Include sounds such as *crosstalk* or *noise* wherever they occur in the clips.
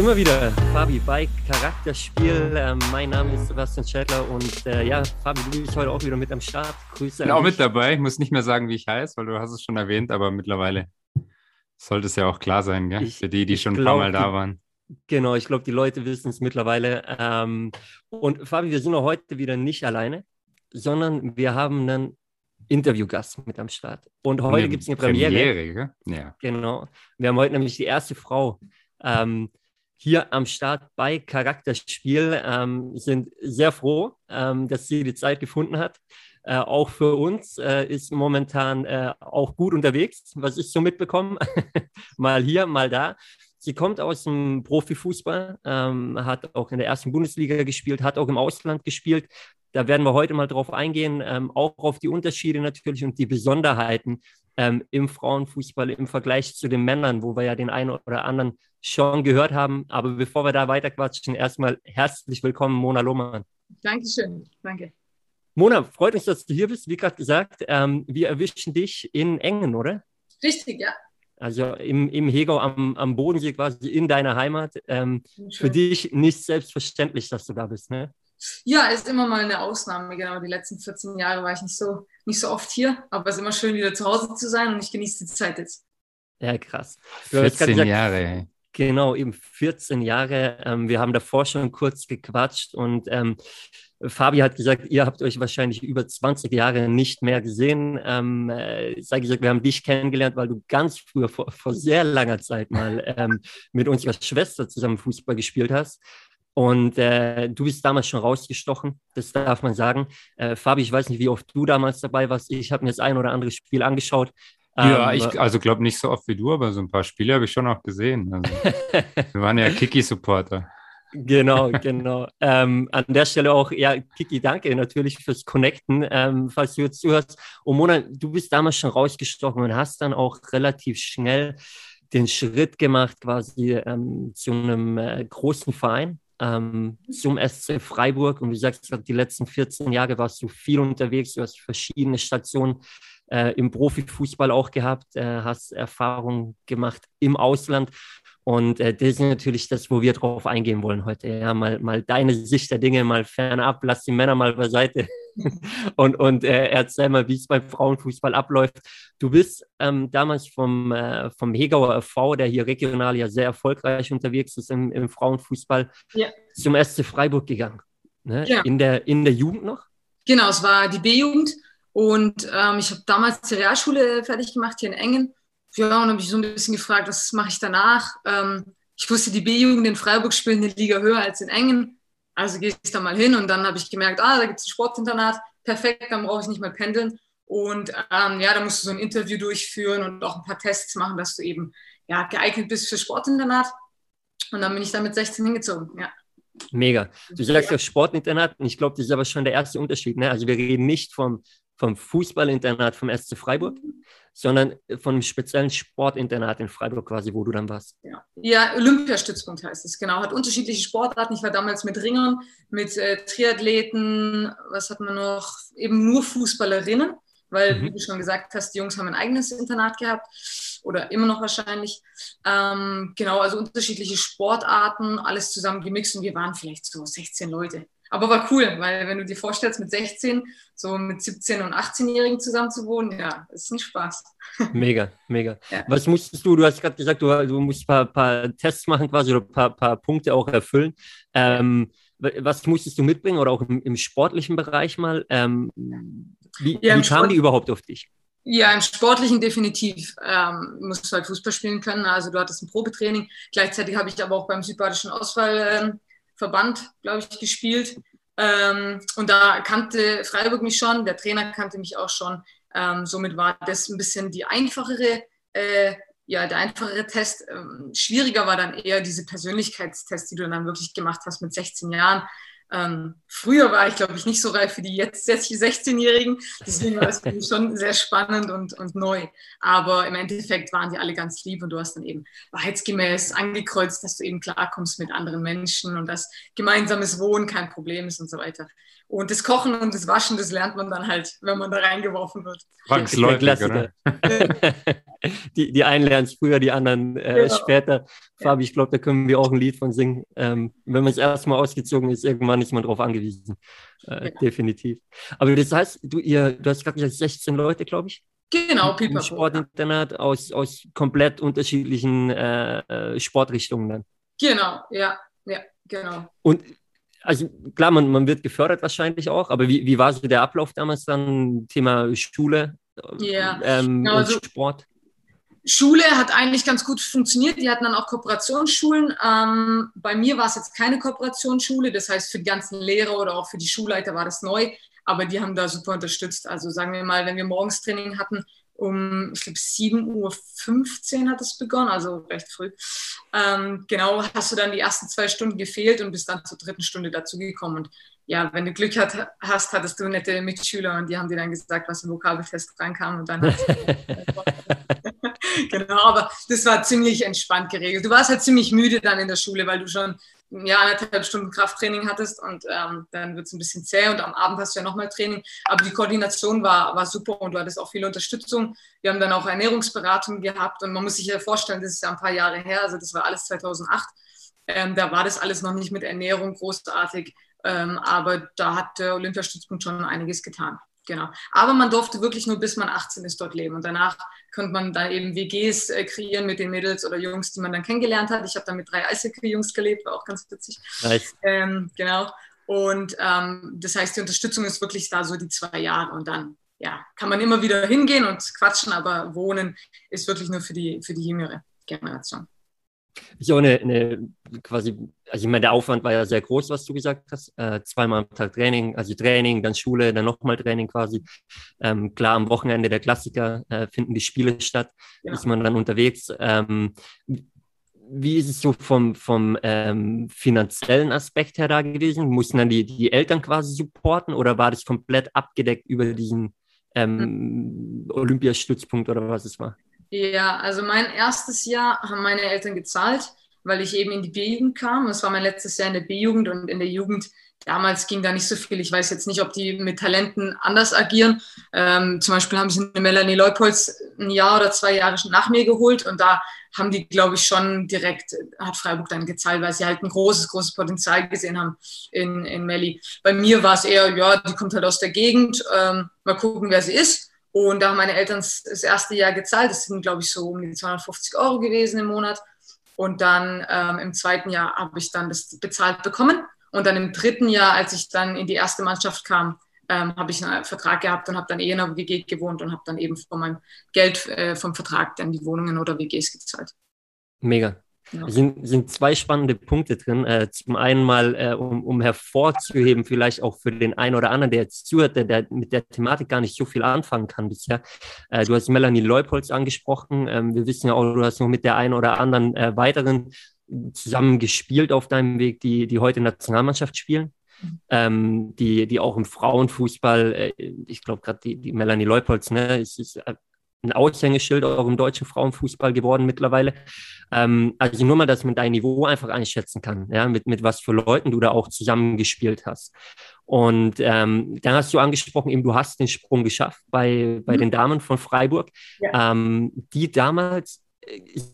Wir wieder, Fabi, bei Charakterspiel. Ähm, mein Name ist Sebastian Schädler und äh, ja, Fabi, du bist heute auch wieder mit am Start. Grüße. Bin auch mit dabei. Ich muss nicht mehr sagen, wie ich heiße, weil du hast es schon erwähnt, aber mittlerweile sollte es ja auch klar sein, gell? Ich, für die, die schon glaub, ein paar Mal da waren. Genau, ich glaube, die Leute wissen es mittlerweile. Ähm, und Fabi, wir sind auch heute wieder nicht alleine, sondern wir haben einen Interviewgast mit am Start. Und heute gibt es eine Premiere. Premiere ja. Genau. Wir haben heute nämlich die erste Frau. Ähm, hier am Start bei Charakterspiel. Ähm, sind sehr froh, ähm, dass sie die Zeit gefunden hat. Äh, auch für uns äh, ist momentan äh, auch gut unterwegs, was ich so mitbekomme. *laughs* mal hier, mal da. Sie kommt aus dem Profifußball, ähm, hat auch in der ersten Bundesliga gespielt, hat auch im Ausland gespielt. Da werden wir heute mal drauf eingehen, ähm, auch auf die Unterschiede natürlich und die Besonderheiten ähm, im Frauenfußball im Vergleich zu den Männern, wo wir ja den einen oder anderen schon gehört haben. Aber bevor wir da weiterquatschen, erstmal herzlich willkommen, Mona Lohmann. Dankeschön, danke. Mona, freut mich, dass du hier bist. Wie gerade gesagt, ähm, wir erwischen dich in Engen, oder? Richtig, ja. Also im, im Hegau am, am Bodensee quasi in deiner Heimat. Ähm, für dich nicht selbstverständlich, dass du da bist, ne? Ja, ist immer mal eine Ausnahme. Genau, die letzten 14 Jahre war ich nicht so, nicht so oft hier, aber es ist immer schön, wieder zu Hause zu sein und ich genieße die Zeit jetzt. Ja, krass. 14 gesagt, Jahre. Genau, eben 14 Jahre. Ähm, wir haben davor schon kurz gequatscht und ähm, Fabi hat gesagt, ihr habt euch wahrscheinlich über 20 Jahre nicht mehr gesehen. Ähm, äh, sage gesagt, wir haben dich kennengelernt, weil du ganz früher, vor, vor sehr langer Zeit mal ähm, mit unserer Schwester zusammen Fußball gespielt hast. Und äh, du bist damals schon rausgestochen, das darf man sagen. Äh, Fabi, ich weiß nicht, wie oft du damals dabei warst. Ich habe mir das ein oder andere Spiel angeschaut. Ja, ähm, ich also glaube nicht so oft wie du, aber so ein paar Spiele habe ich schon auch gesehen. Also, *laughs* wir waren ja Kiki-Supporter. Genau, *laughs* genau. ähm, an der Stelle auch, ja, Kiki, danke natürlich fürs Connecten, ähm, falls du jetzt zuhörst. Und Mona, du bist damals schon rausgestochen und hast dann auch relativ schnell den Schritt gemacht, quasi ähm, zu einem äh, großen Verein, ähm, zum SC Freiburg. Und wie gesagt, die letzten 14 Jahre warst du viel unterwegs, du hast verschiedene Stationen äh, im Profifußball auch gehabt, äh, hast Erfahrungen gemacht im Ausland. Und äh, das ist natürlich das, wo wir drauf eingehen wollen heute. Ja, mal, mal deine Sicht der Dinge mal fernab, lass die Männer mal beiseite *laughs* und, und äh, erzähl mal, wie es beim Frauenfußball abläuft. Du bist ähm, damals vom, äh, vom Hegauer FV, der hier regional ja sehr erfolgreich unterwegs ist im, im Frauenfußball, ja. zum SC Freiburg gegangen. Ne? Ja. In, der, in der Jugend noch? Genau, es war die B-Jugend. Und ähm, ich habe damals die Realschule fertig gemacht hier in Engen. Ja, und habe mich so ein bisschen gefragt, was mache ich danach? Ähm, ich wusste, die B-Jugend in Freiburg spielen eine Liga höher als in Engen. Also gehe ich da mal hin und dann habe ich gemerkt, ah, da gibt es ein Sportinternat. Perfekt, dann brauche ich nicht mal pendeln. Und ähm, ja, da musst du so ein Interview durchführen und auch ein paar Tests machen, dass du eben ja, geeignet bist für Sportinternat. Und dann bin ich da mit 16 hingezogen, ja. Mega. Du sagst ja Sportinternat und ich glaube, das ist aber schon der erste Unterschied. Ne? Also wir reden nicht vom vom Fußballinternat vom SC Freiburg, sondern von einem speziellen Sportinternat in Freiburg quasi, wo du dann warst. Ja, ja Olympiastützpunkt heißt es, genau. Hat unterschiedliche Sportarten. Ich war damals mit Ringern, mit äh, Triathleten, was hat man noch? Eben nur Fußballerinnen, weil, mhm. wie du schon gesagt hast, die Jungs haben ein eigenes Internat gehabt oder immer noch wahrscheinlich. Ähm, genau, also unterschiedliche Sportarten, alles zusammen gemixt und wir waren vielleicht so 16 Leute. Aber war cool, weil wenn du dir vorstellst, mit 16, so mit 17- und 18-Jährigen zusammen zu wohnen, ja, ist ein Spaß. *laughs* Mega, mega. Ja. Was musstest du, du hast gerade gesagt, du, du musst ein paar, paar, Tests machen quasi oder ein paar, paar Punkte auch erfüllen. Ähm, was musstest du mitbringen oder auch im, im sportlichen Bereich mal? Ähm, wie, ja, wie kamen die überhaupt auf dich? Ja, im Sportlichen definitiv. Ähm, musst du halt Fußball spielen können. Also du hattest ein Probetraining. Gleichzeitig habe ich aber auch beim Südbadischen Ausfall ähm, Verband, glaube ich, gespielt. Ähm, und da kannte Freiburg mich schon, der Trainer kannte mich auch schon. Ähm, somit war das ein bisschen die einfachere, äh, ja, der einfachere Test. Ähm, schwieriger war dann eher diese Persönlichkeitstests, die du dann wirklich gemacht hast mit 16 Jahren. Ähm, früher war ich, glaube ich, nicht so reif für die jetzt 16-Jährigen. Deswegen war es schon sehr spannend und, und neu. Aber im Endeffekt waren die alle ganz lieb und du hast dann eben wahrheitsgemäß angekreuzt, dass du eben klarkommst mit anderen Menschen und dass gemeinsames Wohnen kein Problem ist und so weiter. Und das Kochen und das Waschen, das lernt man dann halt, wenn man da reingeworfen wird. Zwangsläufig, oder? *laughs* die, die einen lernen es früher, die anderen äh, genau. später. Fabi, ich glaube, da können wir auch ein Lied von singen. Ähm, wenn man es erstmal ausgezogen ist, irgendwann ist man darauf angewiesen. Äh, ja. Definitiv. Aber das heißt, du, ihr, du hast gerade gesagt, 16 Leute, glaube ich. Genau, Pipapo. Sportinternat aus, aus komplett unterschiedlichen äh, äh, Sportrichtungen dann. Genau, ja, ja, genau. Und also klar, man, man wird gefördert wahrscheinlich auch, aber wie, wie war so der Ablauf damals dann? Thema Schule ja. ähm, genau, also, Sport? Schule hat eigentlich ganz gut funktioniert. Die hatten dann auch Kooperationsschulen. Ähm, bei mir war es jetzt keine Kooperationsschule, das heißt für die ganzen Lehrer oder auch für die Schulleiter war das neu, aber die haben da super unterstützt. Also sagen wir mal, wenn wir morgens Training hatten, um, ich glaube, 7.15 Uhr hat es begonnen, also recht früh. Ähm, genau, hast du dann die ersten zwei Stunden gefehlt und bist dann zur dritten Stunde dazugekommen. Und ja, wenn du Glück hat, hast, hattest du nette Mitschüler und die haben dir dann gesagt, was im Vokabeltest reinkam und dann. *laughs* *laughs* genau, aber das war ziemlich entspannt geregelt. Du warst halt ziemlich müde dann in der Schule, weil du schon ja, anderthalb Stunden Krafttraining hattest und ähm, dann wird es ein bisschen zäh und am Abend hast du ja nochmal Training. Aber die Koordination war, war super und du hattest auch viel Unterstützung. Wir haben dann auch Ernährungsberatung gehabt und man muss sich ja vorstellen, das ist ja ein paar Jahre her, also das war alles 2008. Ähm, da war das alles noch nicht mit Ernährung großartig, ähm, aber da hat der Olympiastützpunkt schon einiges getan. Genau. Aber man durfte wirklich nur bis man 18 ist dort leben. Und danach konnte man da eben WGs äh, kreieren mit den Mädels oder Jungs, die man dann kennengelernt hat. Ich habe dann mit drei Eishockey-Jungs gelebt, war auch ganz witzig. Nice. Ähm, genau. Und ähm, das heißt, die Unterstützung ist wirklich da so die zwei Jahre. Und dann ja, kann man immer wieder hingehen und quatschen, aber wohnen ist wirklich nur für die, für die jüngere Generation. Ist auch eine, eine, quasi, also ich meine, der Aufwand war ja sehr groß, was du gesagt hast. Äh, zweimal am Tag Training, also Training, dann Schule, dann nochmal Training quasi. Ähm, klar, am Wochenende der Klassiker äh, finden die Spiele statt, ja. ist man dann unterwegs. Ähm, wie ist es so vom, vom ähm, finanziellen Aspekt her da gewesen? Mussten dann die, die Eltern quasi supporten oder war das komplett abgedeckt über diesen ähm, Olympiastützpunkt oder was es war? Ja, also mein erstes Jahr haben meine Eltern gezahlt, weil ich eben in die B-Jugend kam. Das war mein letztes Jahr in der B-Jugend und in der Jugend damals ging da nicht so viel. Ich weiß jetzt nicht, ob die mit Talenten anders agieren. Ähm, zum Beispiel haben sie eine Melanie Leupolz ein Jahr oder zwei Jahre nach mir geholt und da haben die, glaube ich, schon direkt, hat Freiburg dann gezahlt, weil sie halt ein großes, großes Potenzial gesehen haben in, in Melli. Bei mir war es eher, ja, die kommt halt aus der Gegend, ähm, mal gucken, wer sie ist. Und da haben meine Eltern das erste Jahr gezahlt. Das sind, glaube ich, so um die 250 Euro gewesen im Monat. Und dann ähm, im zweiten Jahr habe ich dann das bezahlt bekommen. Und dann im dritten Jahr, als ich dann in die erste Mannschaft kam, ähm, habe ich einen Vertrag gehabt und habe dann eh in einer WG gewohnt und habe dann eben von meinem Geld äh, vom Vertrag dann die Wohnungen oder WGs gezahlt. Mega. Ja. Sind, sind zwei spannende Punkte drin. Äh, zum einen mal, äh, um, um hervorzuheben, vielleicht auch für den einen oder anderen, der jetzt zuhört, der, der mit der Thematik gar nicht so viel anfangen kann bisher. Äh, du hast Melanie Leupolz angesprochen. Ähm, wir wissen ja auch, du hast noch mit der einen oder anderen äh, weiteren zusammen gespielt auf deinem Weg, die, die heute Nationalmannschaft spielen. Mhm. Ähm, die, die auch im Frauenfußball, äh, ich glaube gerade die, die Melanie Leupolz, ne, ist, ist äh, ein Aushängeschild auch im deutschen Frauenfußball geworden mittlerweile. Ähm, also nur mal, dass man dein Niveau einfach einschätzen kann, ja, mit, mit was für Leuten du da auch zusammengespielt hast. Und ähm, dann hast du angesprochen, eben du hast den Sprung geschafft bei, bei mhm. den Damen von Freiburg, ja. ähm, die damals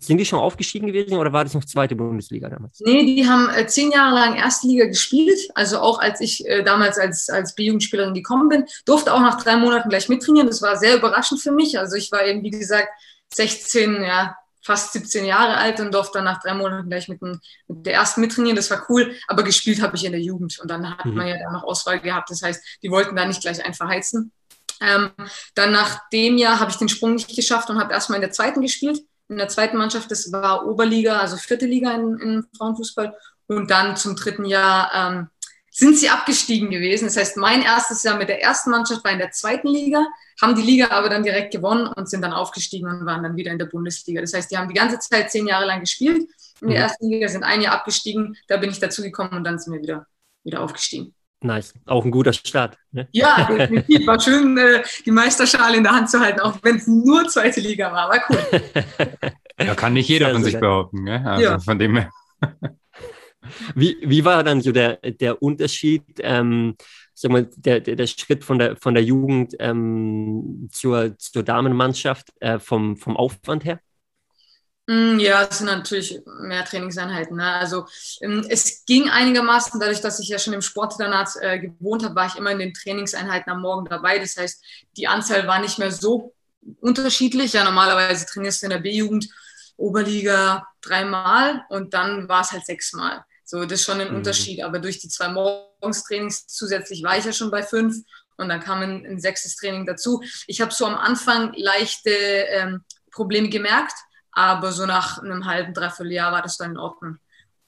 sind die schon aufgestiegen gewesen oder war das noch zweite Bundesliga damals? Nee, die haben äh, zehn Jahre lang erste Liga gespielt. Also auch als ich äh, damals als, als B-Jugendspielerin gekommen bin, durfte auch nach drei Monaten gleich mittrainieren. Das war sehr überraschend für mich. Also ich war eben, wie gesagt, 16, ja, fast 17 Jahre alt und durfte dann nach drei Monaten gleich mit, dem, mit der ersten mittrainieren. Das war cool, aber gespielt habe ich in der Jugend und dann hat mhm. man ja dann noch Auswahl gehabt. Das heißt, die wollten da nicht gleich einen verheizen. Ähm, dann nach dem Jahr habe ich den Sprung nicht geschafft und habe erstmal in der zweiten gespielt in der zweiten Mannschaft, das war Oberliga, also vierte Liga in, in Frauenfußball. Und dann zum dritten Jahr ähm, sind sie abgestiegen gewesen. Das heißt, mein erstes Jahr mit der ersten Mannschaft war in der zweiten Liga, haben die Liga aber dann direkt gewonnen und sind dann aufgestiegen und waren dann wieder in der Bundesliga. Das heißt, die haben die ganze Zeit zehn Jahre lang gespielt in der mhm. ersten Liga, sind ein Jahr abgestiegen, da bin ich dazugekommen und dann sind wir wieder, wieder aufgestiegen. Nice, auch ein guter Start. Ne? Ja, *laughs* definitiv. War schön, äh, die Meisterschale in der Hand zu halten, auch wenn es nur zweite Liga war. War cool. *laughs* ja, kann nicht jeder von sich behaupten. Ne? Also ja. von dem *laughs* Wie, wie war dann so der, der Unterschied? Ähm, sag mal, der, der, der Schritt von der, von der Jugend ähm, zur, zur Damenmannschaft äh, vom, vom Aufwand her? Mm, ja, es sind natürlich mehr Trainingseinheiten. Ne? Also ähm, es ging einigermaßen, dadurch, dass ich ja schon im Sportinternat äh, gewohnt habe, war ich immer in den Trainingseinheiten am Morgen dabei. Das heißt, die Anzahl war nicht mehr so unterschiedlich. Ja, normalerweise trainierst du in der B-Jugend Oberliga dreimal und dann war es halt sechsmal. So, das ist schon ein mhm. Unterschied. Aber durch die zwei Morgenstrainings zusätzlich war ich ja schon bei fünf und dann kam ein, ein sechstes Training dazu. Ich habe so am Anfang leichte ähm, Probleme gemerkt aber so nach einem halben, dreiviertel Jahr war das dann in Ordnung.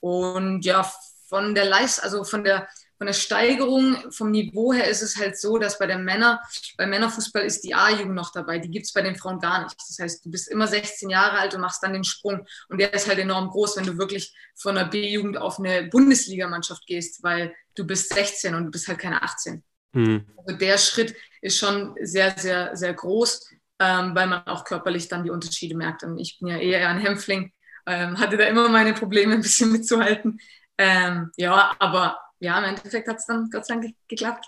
Und ja, von der Leist, also von der, von der Steigerung, vom Niveau her ist es halt so, dass bei den Männern, bei Männerfußball ist die A-Jugend noch dabei. Die gibt es bei den Frauen gar nicht. Das heißt, du bist immer 16 Jahre alt und machst dann den Sprung. Und der ist halt enorm groß, wenn du wirklich von der B-Jugend auf eine Bundesligamannschaft gehst, weil du bist 16 und du bist halt keine 18. Mhm. Also der Schritt ist schon sehr, sehr, sehr groß ähm, weil man auch körperlich dann die Unterschiede merkt. Und ich bin ja eher ein Hämpfling, ähm, hatte da immer meine Probleme, ein bisschen mitzuhalten. Ähm, ja, aber ja, im Endeffekt hat es dann Gott sei Dank geklappt.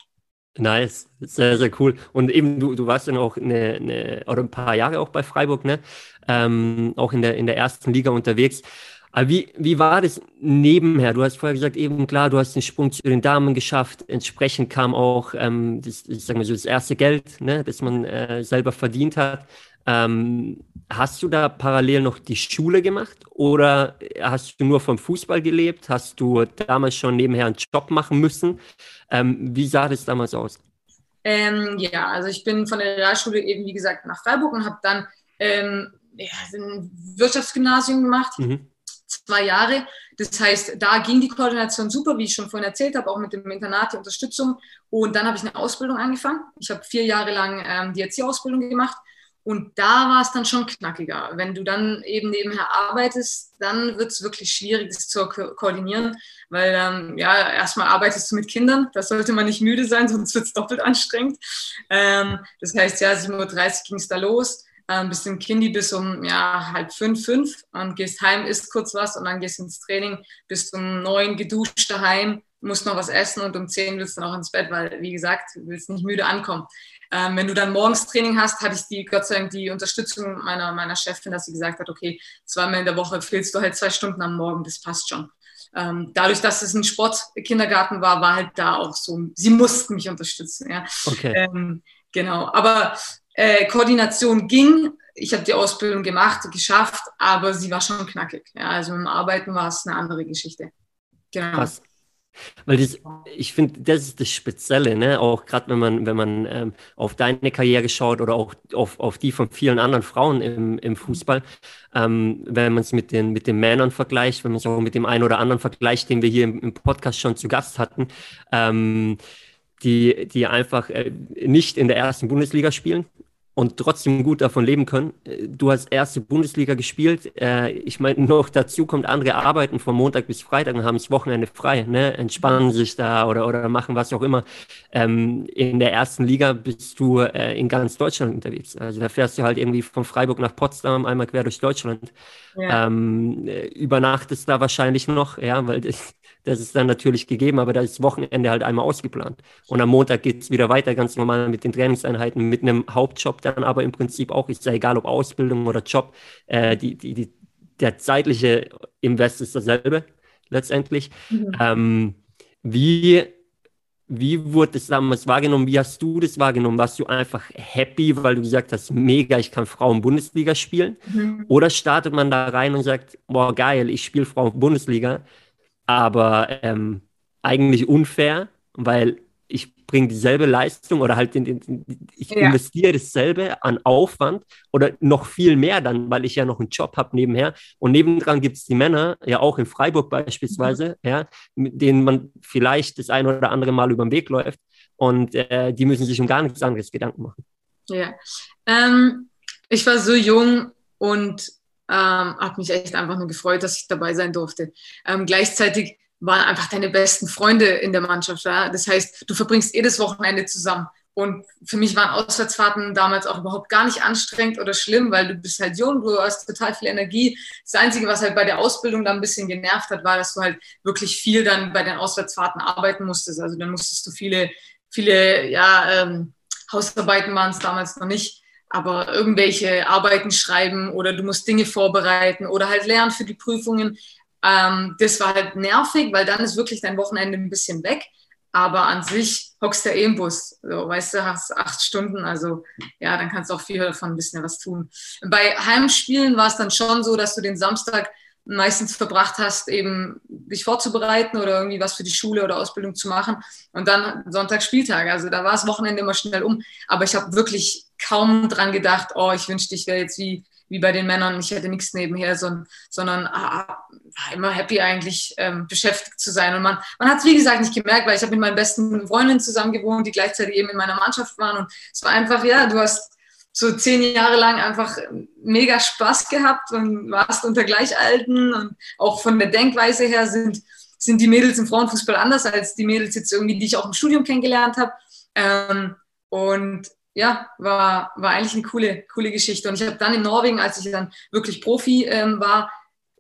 Nice, sehr, sehr cool. Und eben, du, du warst dann auch eine, eine, oder ein paar Jahre auch bei Freiburg, ne? Ähm, auch in der, in der ersten Liga unterwegs. Aber wie, wie war das nebenher? Du hast vorher gesagt, eben klar, du hast den Sprung zu den Damen geschafft. Entsprechend kam auch ähm, das, ich sag mal so, das erste Geld, ne, das man äh, selber verdient hat. Ähm, hast du da parallel noch die Schule gemacht oder hast du nur vom Fußball gelebt? Hast du damals schon nebenher einen Job machen müssen? Ähm, wie sah das damals aus? Ähm, ja, also ich bin von der Realschule eben, wie gesagt, nach Freiburg und habe dann ähm, ja, ein Wirtschaftsgymnasium gemacht. Mhm zwei Jahre. Das heißt, da ging die Koordination super, wie ich schon vorhin erzählt habe, auch mit dem Internat, die Unterstützung. Und dann habe ich eine Ausbildung angefangen. Ich habe vier Jahre lang ähm, die Erziehausbildung gemacht. Und da war es dann schon knackiger. Wenn du dann eben nebenher arbeitest, dann wird es wirklich schwierig, das zu ko koordinieren, weil ähm, ja, erstmal arbeitest du mit Kindern, da sollte man nicht müde sein, *laughs* sonst wird es doppelt anstrengend. Ähm, das heißt, ja, 7.30 Uhr ging es da los ähm, bist im Kindi bis um ja, halb fünf, fünf und gehst heim, isst kurz was und dann gehst ins Training, bist um neun geduscht daheim, musst noch was essen und um zehn willst du noch ins Bett, weil, wie gesagt, du willst nicht müde ankommen. Ähm, wenn du dann morgens Training hast, hatte ich die, Gott sei Dank, die Unterstützung meiner, meiner Chefin, dass sie gesagt hat, okay, zweimal in der Woche fehlst du halt zwei Stunden am Morgen, das passt schon. Ähm, dadurch, dass es ein Sportkindergarten war, war halt da auch so, sie mussten mich unterstützen. Ja. Okay. Ähm, genau, aber äh, Koordination ging. Ich habe die Ausbildung gemacht, geschafft, aber sie war schon knackig. Ja, also im Arbeiten war es eine andere Geschichte. Genau. Krass. Weil das, ich finde, das ist das Spezielle, ne? auch gerade wenn man, wenn man ähm, auf deine Karriere schaut oder auch auf, auf die von vielen anderen Frauen im, im Fußball, ähm, wenn man es mit den, mit den Männern vergleicht, wenn man es auch mit dem einen oder anderen vergleicht, den wir hier im, im Podcast schon zu Gast hatten, ähm, die, die einfach äh, nicht in der ersten Bundesliga spielen, und trotzdem gut davon leben können. Du hast erste Bundesliga gespielt. Äh, ich meine, *laughs* noch dazu kommt andere arbeiten von Montag bis Freitag und haben das Wochenende frei, ne? entspannen sich da oder, oder machen was auch immer. Ähm, in der ersten Liga bist du äh, in ganz Deutschland unterwegs. Also da fährst du halt irgendwie von Freiburg nach Potsdam einmal quer durch Deutschland. Ja. Ähm, übernachtest da wahrscheinlich noch, ja, weil das, das ist dann natürlich gegeben, aber da ist das Wochenende halt einmal ausgeplant. Und am Montag geht es wieder weiter, ganz normal mit den Trainingseinheiten, mit einem Hauptjob dann aber im Prinzip auch, ist ja egal ob Ausbildung oder Job, äh, die, die, die, der zeitliche Invest ist dasselbe letztendlich. Mhm. Ähm, wie, wie wurde das damals wahrgenommen? Wie hast du das wahrgenommen? Warst du einfach happy, weil du gesagt hast, mega, ich kann Frauen-Bundesliga spielen? Mhm. Oder startet man da rein und sagt, boah, geil, ich spiele Frauen-Bundesliga? Aber ähm, eigentlich unfair, weil ich bringe dieselbe Leistung oder halt in, in, ich ja. investiere dasselbe an Aufwand oder noch viel mehr dann, weil ich ja noch einen Job habe nebenher. Und nebendran gibt es die Männer, ja auch in Freiburg beispielsweise, mhm. ja, mit denen man vielleicht das ein oder andere Mal über den Weg läuft und äh, die müssen sich um gar nichts anderes Gedanken machen. Ja, ähm, ich war so jung und ähm, hat mich echt einfach nur gefreut, dass ich dabei sein durfte. Ähm, gleichzeitig waren einfach deine besten Freunde in der Mannschaft. Ja? Das heißt, du verbringst jedes Wochenende zusammen. Und für mich waren Auswärtsfahrten damals auch überhaupt gar nicht anstrengend oder schlimm, weil du bist halt jung, du hast total viel Energie. Das Einzige, was halt bei der Ausbildung dann ein bisschen genervt hat, war, dass du halt wirklich viel dann bei den Auswärtsfahrten arbeiten musstest. Also dann musstest du viele viele, ja, ähm, Hausarbeiten waren es damals noch nicht, aber irgendwelche Arbeiten schreiben oder du musst Dinge vorbereiten oder halt lernen für die Prüfungen. Ähm, das war halt nervig, weil dann ist wirklich dein Wochenende ein bisschen weg. Aber an sich hockst du eh im Bus. So, weißt du, hast acht Stunden. Also ja, dann kannst du auch viel davon ein bisschen was tun. Bei Heimspielen war es dann schon so, dass du den Samstag meistens verbracht hast, eben dich vorzubereiten oder irgendwie was für die Schule oder Ausbildung zu machen. Und dann Sonntag Spieltag. Also da war das Wochenende immer schnell um. Aber ich habe wirklich kaum dran gedacht, oh, ich wünschte, ich wäre jetzt wie, wie bei den Männern, ich hätte nichts nebenher, sondern, sondern ah, war immer happy eigentlich ähm, beschäftigt zu sein. Und man, man hat es, wie gesagt, nicht gemerkt, weil ich habe mit meinen besten Freundinnen zusammen gewohnt, die gleichzeitig eben in meiner Mannschaft waren. Und es war einfach, ja, du hast so zehn Jahre lang einfach mega Spaß gehabt und warst unter Gleichalten und auch von der Denkweise her sind, sind die Mädels im Frauenfußball anders als die Mädels jetzt irgendwie, die ich auch im Studium kennengelernt habe. Ähm, und ja, war, war eigentlich eine coole, coole Geschichte. Und ich habe dann in Norwegen, als ich dann wirklich Profi ähm, war,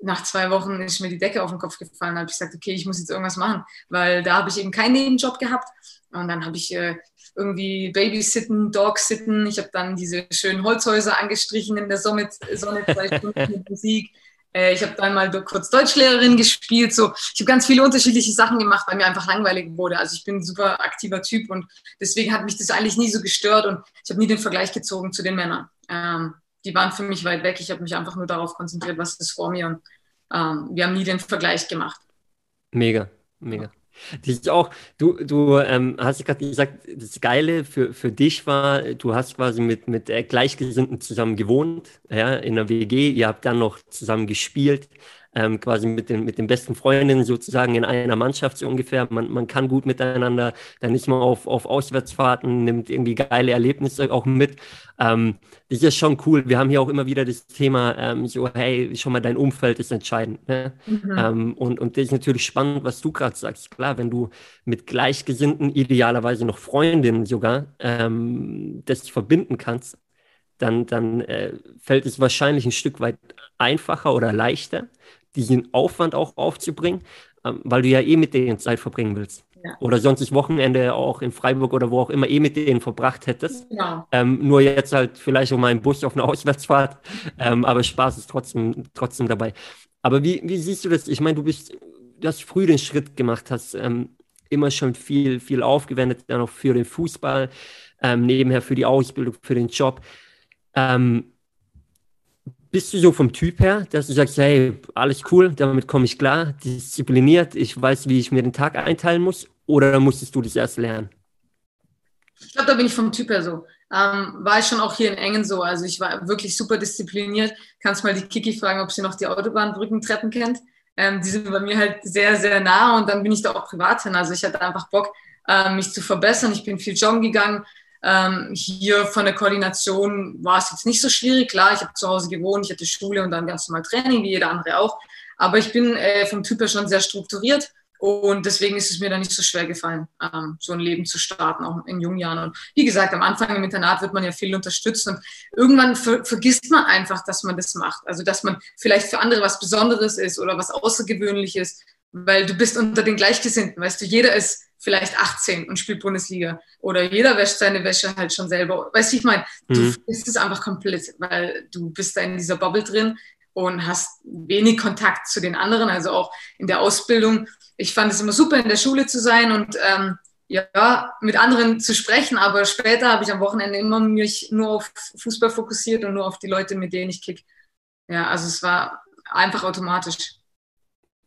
nach zwei Wochen ist mir die Decke auf den Kopf gefallen. Da habe ich gesagt, okay, ich muss jetzt irgendwas machen, weil da habe ich eben keinen Nebenjob gehabt. Und dann habe ich äh, irgendwie Babysitten, Dogsitten. Ich habe dann diese schönen Holzhäuser angestrichen in der Sonne, Sonne zwei *laughs* Stunden mit Musik. Äh, ich habe dann mal kurz Deutschlehrerin gespielt. So, ich habe ganz viele unterschiedliche Sachen gemacht, weil mir einfach langweilig wurde. Also ich bin ein super aktiver Typ und deswegen hat mich das eigentlich nie so gestört und ich habe nie den Vergleich gezogen zu den Männern. Ähm, die waren für mich weit weg. Ich habe mich einfach nur darauf konzentriert, was ist vor mir und ähm, wir haben nie den Vergleich gemacht. Mega, mega. Ist auch, du, du ähm, hast gerade gesagt, das Geile für, für dich war, du hast quasi mit, mit äh, Gleichgesinnten zusammen gewohnt, ja, in der WG, ihr habt dann noch zusammen gespielt ähm, quasi mit den, mit den besten Freundinnen sozusagen in einer Mannschaft so ungefähr. Man, man kann gut miteinander, dann ist man auf, auf Auswärtsfahrten, nimmt irgendwie geile Erlebnisse auch mit. Ähm, das ist schon cool. Wir haben hier auch immer wieder das Thema, ähm, so, hey, schon mal dein Umfeld ist entscheidend. Ne? Mhm. Ähm, und, und das ist natürlich spannend, was du gerade sagst. Klar, wenn du mit Gleichgesinnten, idealerweise noch Freundinnen sogar, ähm, das verbinden kannst, dann, dann äh, fällt es wahrscheinlich ein Stück weit einfacher oder leichter, diesen Aufwand auch aufzubringen, ähm, weil du ja eh mit denen Zeit verbringen willst. Ja. Oder sonst das Wochenende auch in Freiburg oder wo auch immer eh mit denen verbracht hättest. Ja. Ähm, nur jetzt halt vielleicht um einen Bus auf eine *laughs* Auswärtsfahrt. Ähm, aber Spaß ist trotzdem, trotzdem dabei. Aber wie, wie siehst du das? Ich meine, du bist, du hast früh den Schritt gemacht, hast ähm, immer schon viel, viel aufgewendet, dann auch für den Fußball, ähm, nebenher für die Ausbildung, für den Job. Ähm, bist du so vom Typ her, dass du sagst, hey, alles cool, damit komme ich klar, diszipliniert, ich weiß, wie ich mir den Tag einteilen muss? Oder musstest du das erst lernen? Ich glaube, da bin ich vom Typ her so. Ähm, war ich schon auch hier in Engen so. Also ich war wirklich super diszipliniert. Kannst mal die Kiki fragen, ob sie noch die Autobahnbrückentreppen kennt. Ähm, die sind bei mir halt sehr, sehr nah und dann bin ich da auch privat hin. Also ich hatte einfach Bock, äh, mich zu verbessern. Ich bin viel joggen gegangen, ähm, hier von der Koordination war es jetzt nicht so schwierig. Klar, ich habe zu Hause gewohnt, ich hatte Schule und dann ganz normal Training, wie jeder andere auch. Aber ich bin äh, vom Typ her schon sehr strukturiert und deswegen ist es mir dann nicht so schwer gefallen, ähm, so ein Leben zu starten, auch in jungen Jahren. Und wie gesagt, am Anfang im Internat wird man ja viel unterstützt und irgendwann ver vergisst man einfach, dass man das macht. Also, dass man vielleicht für andere was Besonderes ist oder was Außergewöhnliches, weil du bist unter den Gleichgesinnten. Weißt du, jeder ist vielleicht 18 und spielt Bundesliga. Oder jeder wäscht seine Wäsche halt schon selber. Weißt du, ich meine, mhm. du bist es einfach komplett, weil du bist da in dieser Bubble drin und hast wenig Kontakt zu den anderen, also auch in der Ausbildung. Ich fand es immer super, in der Schule zu sein und ähm, ja, mit anderen zu sprechen, aber später habe ich am Wochenende immer mich nur auf Fußball fokussiert und nur auf die Leute, mit denen ich kick. Ja, also es war einfach automatisch.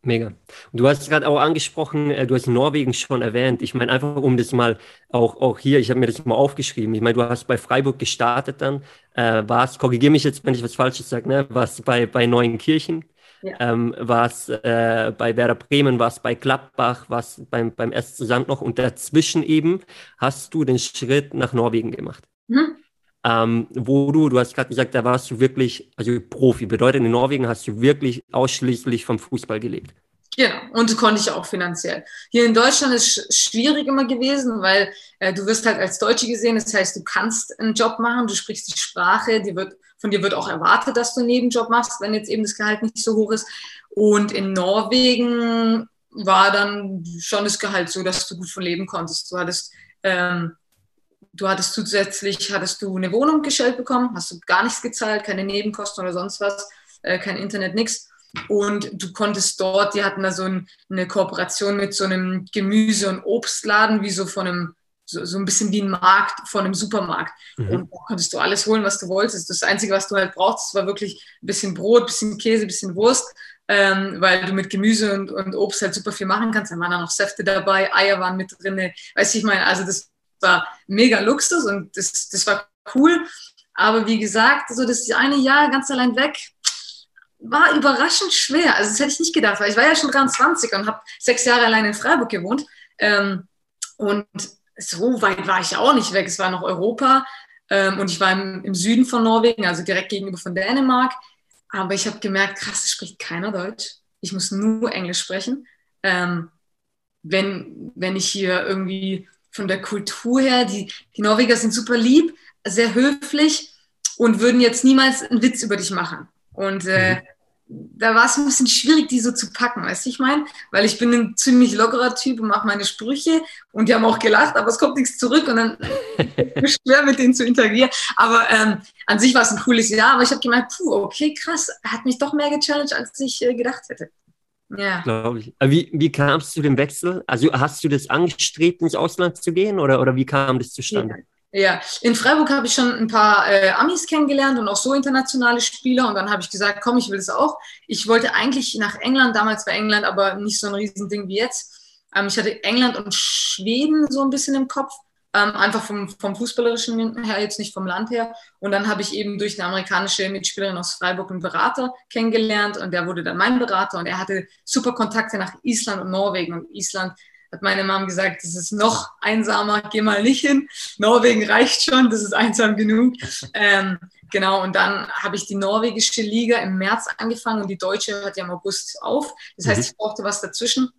Mega. Und du hast gerade auch angesprochen, äh, du hast Norwegen schon erwähnt. Ich meine, einfach um das mal auch, auch hier, ich habe mir das mal aufgeschrieben. Ich meine, du hast bei Freiburg gestartet dann, äh, warst, korrigiere mich jetzt, wenn ich was Falsches sage, ne? warst bei, bei Neuenkirchen, ja. ähm, warst äh, bei Werder Bremen, warst bei Gladbach, warst beim, beim SC Sand noch und dazwischen eben hast du den Schritt nach Norwegen gemacht. Mhm ähm, wo du, du hast gerade gesagt, da warst du wirklich, also Profi, bedeutet in Norwegen hast du wirklich ausschließlich vom Fußball gelebt. Genau, und konnte ich auch finanziell. Hier in Deutschland ist es schwierig immer gewesen, weil äh, du wirst halt als Deutsche gesehen, das heißt, du kannst einen Job machen, du sprichst die Sprache, die wird, von dir wird auch erwartet, dass du einen Nebenjob machst, wenn jetzt eben das Gehalt nicht so hoch ist. Und in Norwegen war dann schon das Gehalt so, dass du gut von leben konntest. Du hattest Ähm, du hattest zusätzlich, hattest du eine Wohnung gestellt bekommen, hast du gar nichts gezahlt, keine Nebenkosten oder sonst was, äh, kein Internet, nichts. Und du konntest dort, die hatten da so ein, eine Kooperation mit so einem Gemüse- und Obstladen, wie so von einem, so, so ein bisschen wie ein Markt von einem Supermarkt. Mhm. Und da konntest du alles holen, was du wolltest. Das Einzige, was du halt brauchst, war wirklich ein bisschen Brot, ein bisschen Käse, ein bisschen Wurst, ähm, weil du mit Gemüse und, und Obst halt super viel machen kannst. Dann waren da noch Säfte dabei, Eier waren mit drin. Weißt du, ich meine, also das war mega Luxus und das, das war cool. Aber wie gesagt, so das eine Jahr ganz allein weg, war überraschend schwer. Also das hätte ich nicht gedacht, weil ich war ja schon 23 und habe sechs Jahre allein in Freiburg gewohnt. Ähm, und so weit war ich auch nicht weg. Es war noch Europa ähm, und ich war im, im, Süden von Norwegen, also direkt gegenüber von Dänemark. Aber ich habe gemerkt, krass, es spricht keiner Deutsch. Ich muss nur Englisch sprechen. Ähm, wenn, wenn ich hier irgendwie von der Kultur her, die, die Norweger sind super lieb, sehr höflich und würden jetzt niemals einen Witz über dich machen. Und äh, mhm da war es ein bisschen schwierig, die so zu packen, weißt du, ich meine? Weil ich bin ein ziemlich lockerer Typ und mache meine Sprüche und die haben auch gelacht, aber es kommt nichts zurück und dann *laughs* ist es schwer mit denen zu interagieren. Aber ähm, an sich war es ein cooles Jahr, aber ich habe gemerkt, puh, okay, krass, hat mich doch mehr gechallenged, als ich äh, gedacht hätte. Ja. Glaube ich. Wie, wie kam es zu dem Wechsel? Also hast du das angestrebt, ins Ausland zu gehen oder, oder wie kam das zustande? Ja. Ja, in Freiburg habe ich schon ein paar äh, Amis kennengelernt und auch so internationale Spieler. Und dann habe ich gesagt, komm, ich will das auch. Ich wollte eigentlich nach England, damals war England aber nicht so ein Riesending wie jetzt. Ähm, ich hatte England und Schweden so ein bisschen im Kopf. Ähm, einfach vom, vom Fußballerischen her, jetzt nicht vom Land her. Und dann habe ich eben durch eine amerikanische Mitspielerin aus Freiburg einen Berater kennengelernt und der wurde dann mein Berater und er hatte super Kontakte nach Island und Norwegen. Und Island hat meine Mom gesagt, das ist noch einsamer, geh mal nicht hin. Norwegen reicht schon, das ist einsam genug. Ähm, genau, und dann habe ich die norwegische Liga im März angefangen und die deutsche hat ja im August auf. Das heißt, mhm. ich brauchte was dazwischen.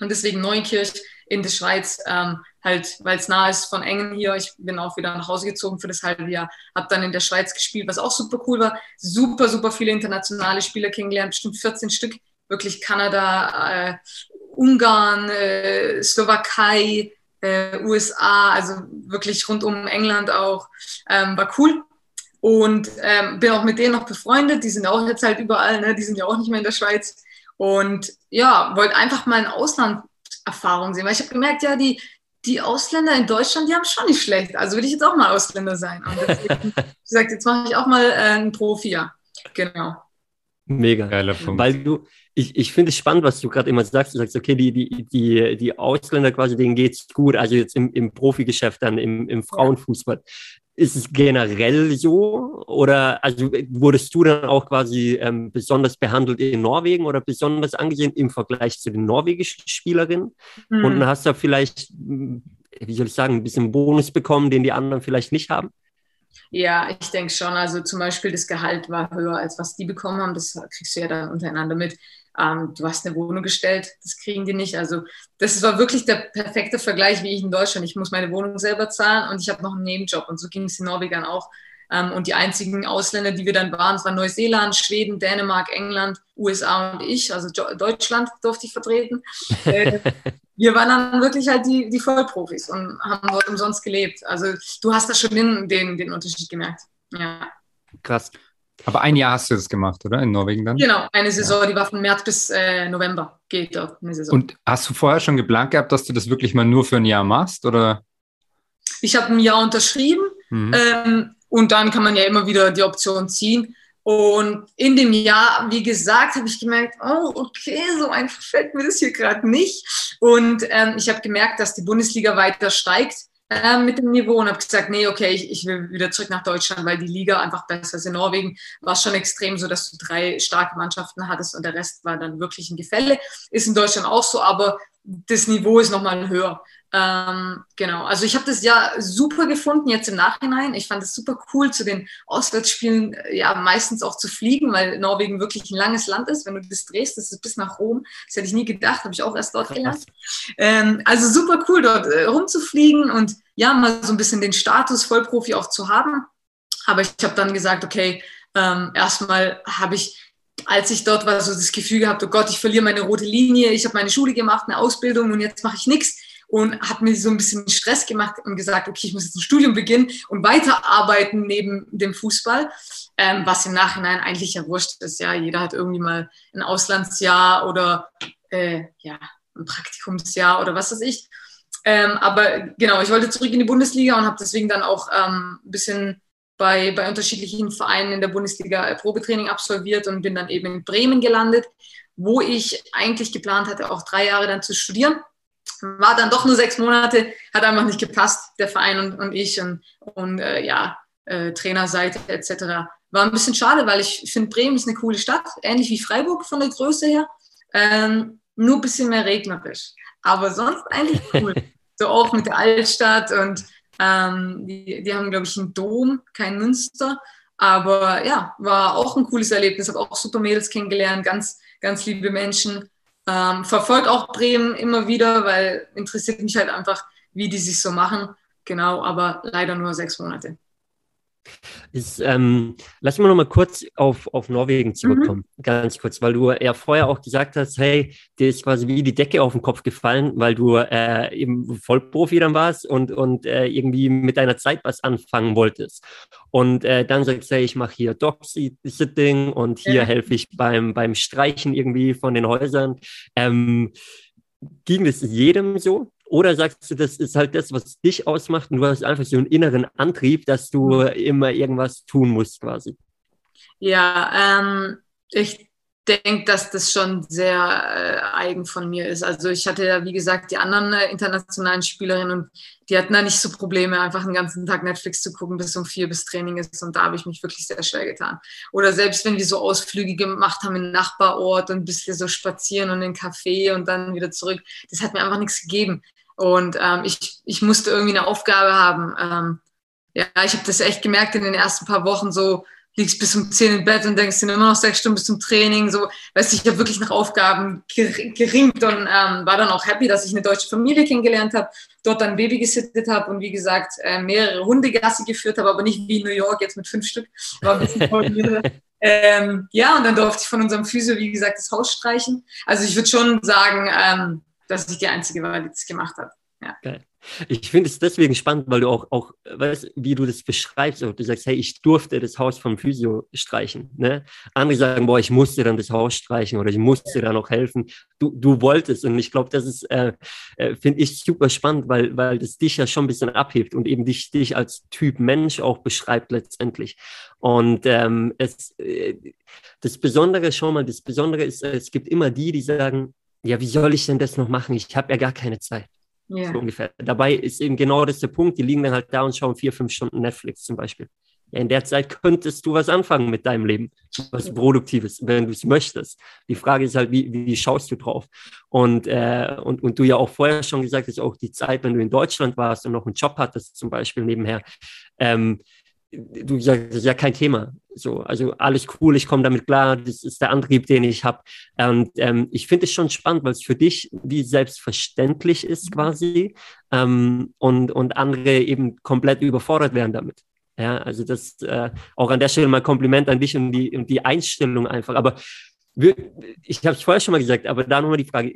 Und deswegen Neunkirch in der Schweiz, ähm, halt, weil es nah ist von Engen hier. Ich bin auch wieder nach Hause gezogen für das halbe Jahr, habe dann in der Schweiz gespielt, was auch super cool war. Super, super viele internationale Spieler kennengelernt, bestimmt 14 Stück. Wirklich Kanada, äh, Ungarn, äh, Slowakei, äh, USA, also wirklich rund um England auch. Ähm, war cool. Und ähm, bin auch mit denen noch befreundet. Die sind auch jetzt halt überall, ne? die sind ja auch nicht mehr in der Schweiz. Und ja, wollte einfach mal eine Auslanderfahrung sehen, weil ich habe gemerkt, ja, die, die Ausländer in Deutschland, die haben es schon nicht schlecht. Also will ich jetzt auch mal Ausländer sein. Und deswegen *laughs* gesagt, jetzt mache ich auch mal äh, einen Profi, ja. Genau. Mega. Geiler Punkt. Weil du, ich, ich finde es spannend, was du gerade immer sagst. Du sagst, okay, die, die, die, die Ausländer quasi, denen geht es gut, also jetzt im, im Profigeschäft, dann im, im Frauenfußball. Ist es generell so? Oder also wurdest du dann auch quasi ähm, besonders behandelt in Norwegen oder besonders angesehen im Vergleich zu den norwegischen Spielerinnen? Mhm. Und dann hast du vielleicht, wie soll ich sagen, ein bisschen Bonus bekommen, den die anderen vielleicht nicht haben? Ja, ich denke schon. Also zum Beispiel das Gehalt war höher, als was die bekommen haben. Das kriegst du ja dann untereinander mit ähm, du hast eine Wohnung gestellt, das kriegen die nicht. Also das war wirklich der perfekte Vergleich wie ich in Deutschland. Ich muss meine Wohnung selber zahlen und ich habe noch einen Nebenjob und so ging es in Norwegern auch. Ähm, und die einzigen Ausländer, die wir dann waren, waren Neuseeland, Schweden, Dänemark, England, USA und ich. Also Deutschland durfte ich vertreten. *laughs* Äh, wir waren dann wirklich halt die, die Vollprofis und haben dort umsonst gelebt. Also du hast da schon den, den, den Unterschied gemerkt. Ja. Krass. Aber ein Jahr hast du das gemacht, oder? In Norwegen dann? Genau, eine Saison, ja. die war von März bis äh, November, geht dort eine Saison. Und hast du vorher schon geplant gehabt, dass du das wirklich mal nur für ein Jahr machst, oder? Ich habe ein Jahr unterschrieben mhm. ähm, und dann kann man ja immer wieder die Option ziehen. Und in dem Jahr, wie gesagt, habe ich gemerkt, oh, okay, so einfach fällt mir das hier gerade nicht. Und ähm, ich habe gemerkt, dass die Bundesliga weiter steigt äh, mit dem Niveau und habe gesagt, nee, okay, ich, ich will wieder zurück nach Deutschland, weil die Liga einfach besser ist. In Norwegen war es schon extrem so, dass du drei starke Mannschaften hattest und der Rest war dann wirklich ein Gefälle. Ist in Deutschland auch so, aber das Niveau ist nochmal höher. Ähm, genau, also ich habe das ja super gefunden jetzt im Nachhinein. Ich fand es super cool, zu den Auswärtsspielen äh, ja meistens auch zu fliegen, weil Norwegen wirklich ein langes Land ist. Wenn du das drehst, das ist bis nach Rom. Das hätte ich nie gedacht, habe ich auch erst dort gelernt. Ähm, also super cool, dort äh, rumzufliegen und ja, mal so ein bisschen den Status Vollprofi auch zu haben. Aber ich habe dann gesagt, okay, ähm, erstmal habe ich als ich dort war, so das Gefühl gehabt, oh Gott, ich verliere meine rote Linie, ich habe meine Schule gemacht, eine Ausbildung und jetzt mache ich nichts. Und hat mir so ein bisschen Stress gemacht und gesagt, okay, ich muss jetzt ein Studium beginnen und weiterarbeiten neben dem Fußball, ähm, was im Nachhinein eigentlich ja wurscht ist. Ja, jeder hat irgendwie mal ein Auslandsjahr oder äh, ja, ein Praktikumsjahr oder was weiß ich. Ähm, aber genau, ich wollte zurück in die Bundesliga und habe deswegen dann auch ähm, ein bisschen bei, bei unterschiedlichen Vereinen in der Bundesliga Probetraining absolviert und bin dann eben in Bremen gelandet, wo ich eigentlich geplant hatte, auch drei Jahre dann zu studieren. War dann doch nur sechs Monate, hat einfach nicht gepasst, der Verein und, und ich und, und äh, ja, äh, Trainerseite etc. War ein bisschen schade, weil ich finde, Bremen ist eine coole Stadt, ähnlich wie Freiburg von der Größe her, ähm, nur ein bisschen mehr regnerisch. Aber sonst eigentlich cool. *laughs* so auch mit der Altstadt und ähm, die, die haben, glaube ich, einen Dom, kein Münster. Aber ja, war auch ein cooles Erlebnis. Habe auch super Mädels kennengelernt, ganz, ganz liebe Menschen. Ähm, verfolge auch Bremen immer wieder, weil interessiert mich halt einfach, wie die sich so machen. Genau, aber leider nur sechs Monate. Ist, ähm, lass mal noch mal kurz auf, auf Norwegen zurückkommen, mhm. ganz kurz, weil du ja vorher auch gesagt hast, hey, dir ist quasi wie die Decke auf den Kopf gefallen, weil du äh, eben Vollprofi dann warst und, und äh, irgendwie mit deiner Zeit was anfangen wolltest. Und äh, dann sagst du, hey, ich mache hier Dog-Sitting und hier ja. helfe ich beim, beim Streichen irgendwie von den Häusern. Ähm, ging das jedem so? Oder sagst du, das ist halt das, was dich ausmacht und du hast einfach so einen inneren Antrieb, dass du immer irgendwas tun musst quasi? Ja, ähm, ich denke, dass das schon sehr äh, eigen von mir ist. Also ich hatte ja, wie gesagt, die anderen äh, internationalen Spielerinnen und die hatten da nicht so Probleme, einfach den ganzen Tag Netflix zu gucken, bis um vier bis Training ist. Und da habe ich mich wirklich sehr schwer getan. Oder selbst wenn wir so Ausflüge gemacht haben im Nachbarort und ein bisschen so spazieren und in den Café und dann wieder zurück, das hat mir einfach nichts gegeben. Und ähm, ich, ich musste irgendwie eine Aufgabe haben. Ähm, ja, ich habe das echt gemerkt in den ersten paar Wochen, so liegst bis um zehn im Bett und denkst dir immer noch sechs Stunden bis zum Training. So, weißt du, ich habe wirklich nach Aufgaben geringt und ähm, war dann auch happy, dass ich eine deutsche Familie kennengelernt habe, dort dann Baby gesittet habe und wie gesagt äh, mehrere Hundegasse geführt habe, aber nicht wie in New York jetzt mit fünf Stück. War ein bisschen *laughs* ähm, ja, und dann durfte ich von unserem Physio, wie gesagt, das Haus streichen. Also ich würde schon sagen, ähm, dass ich die Einzige war, die das gemacht hat. Ja. Geil. Ich finde es deswegen spannend, weil du auch, auch weißt, wie du das beschreibst. Du sagst, hey, ich durfte das Haus vom Physio streichen. Ne? Andere sagen, boah, ich musste dann das Haus streichen oder ich musste da noch helfen. Du, du wolltest. Und ich glaube, das ist, äh, äh, finde ich super spannend, weil, weil das dich ja schon ein bisschen abhebt und eben dich, dich als Typ Mensch auch beschreibt letztendlich. Und ähm, es, äh, das Besondere, schau mal, das Besondere ist, es gibt immer die, die sagen, ja, wie soll ich denn das noch machen? Ich habe ja gar keine Zeit. Ja. So ungefähr. Dabei ist eben genau das der Punkt. Die liegen dann halt da und schauen vier, fünf Stunden Netflix zum Beispiel. Ja, in der Zeit könntest du was anfangen mit deinem Leben, was Produktives, wenn du es möchtest. Die Frage ist halt, wie, wie schaust du drauf? Und, äh, und, und du ja auch vorher schon gesagt hast, auch die Zeit, wenn du in Deutschland warst und noch einen Job hattest, zum Beispiel nebenher, ähm, du ist ja kein Thema. So, also alles cool, ich komme damit klar, das ist der Antrieb, den ich habe. Und ähm, ich finde es schon spannend, weil es für dich wie selbstverständlich ist quasi ähm, und, und andere eben komplett überfordert werden damit. Ja, also das äh, auch an der Stelle mal Kompliment an dich und die, und die Einstellung einfach. Aber ich habe es vorher schon mal gesagt, aber da nochmal die Frage,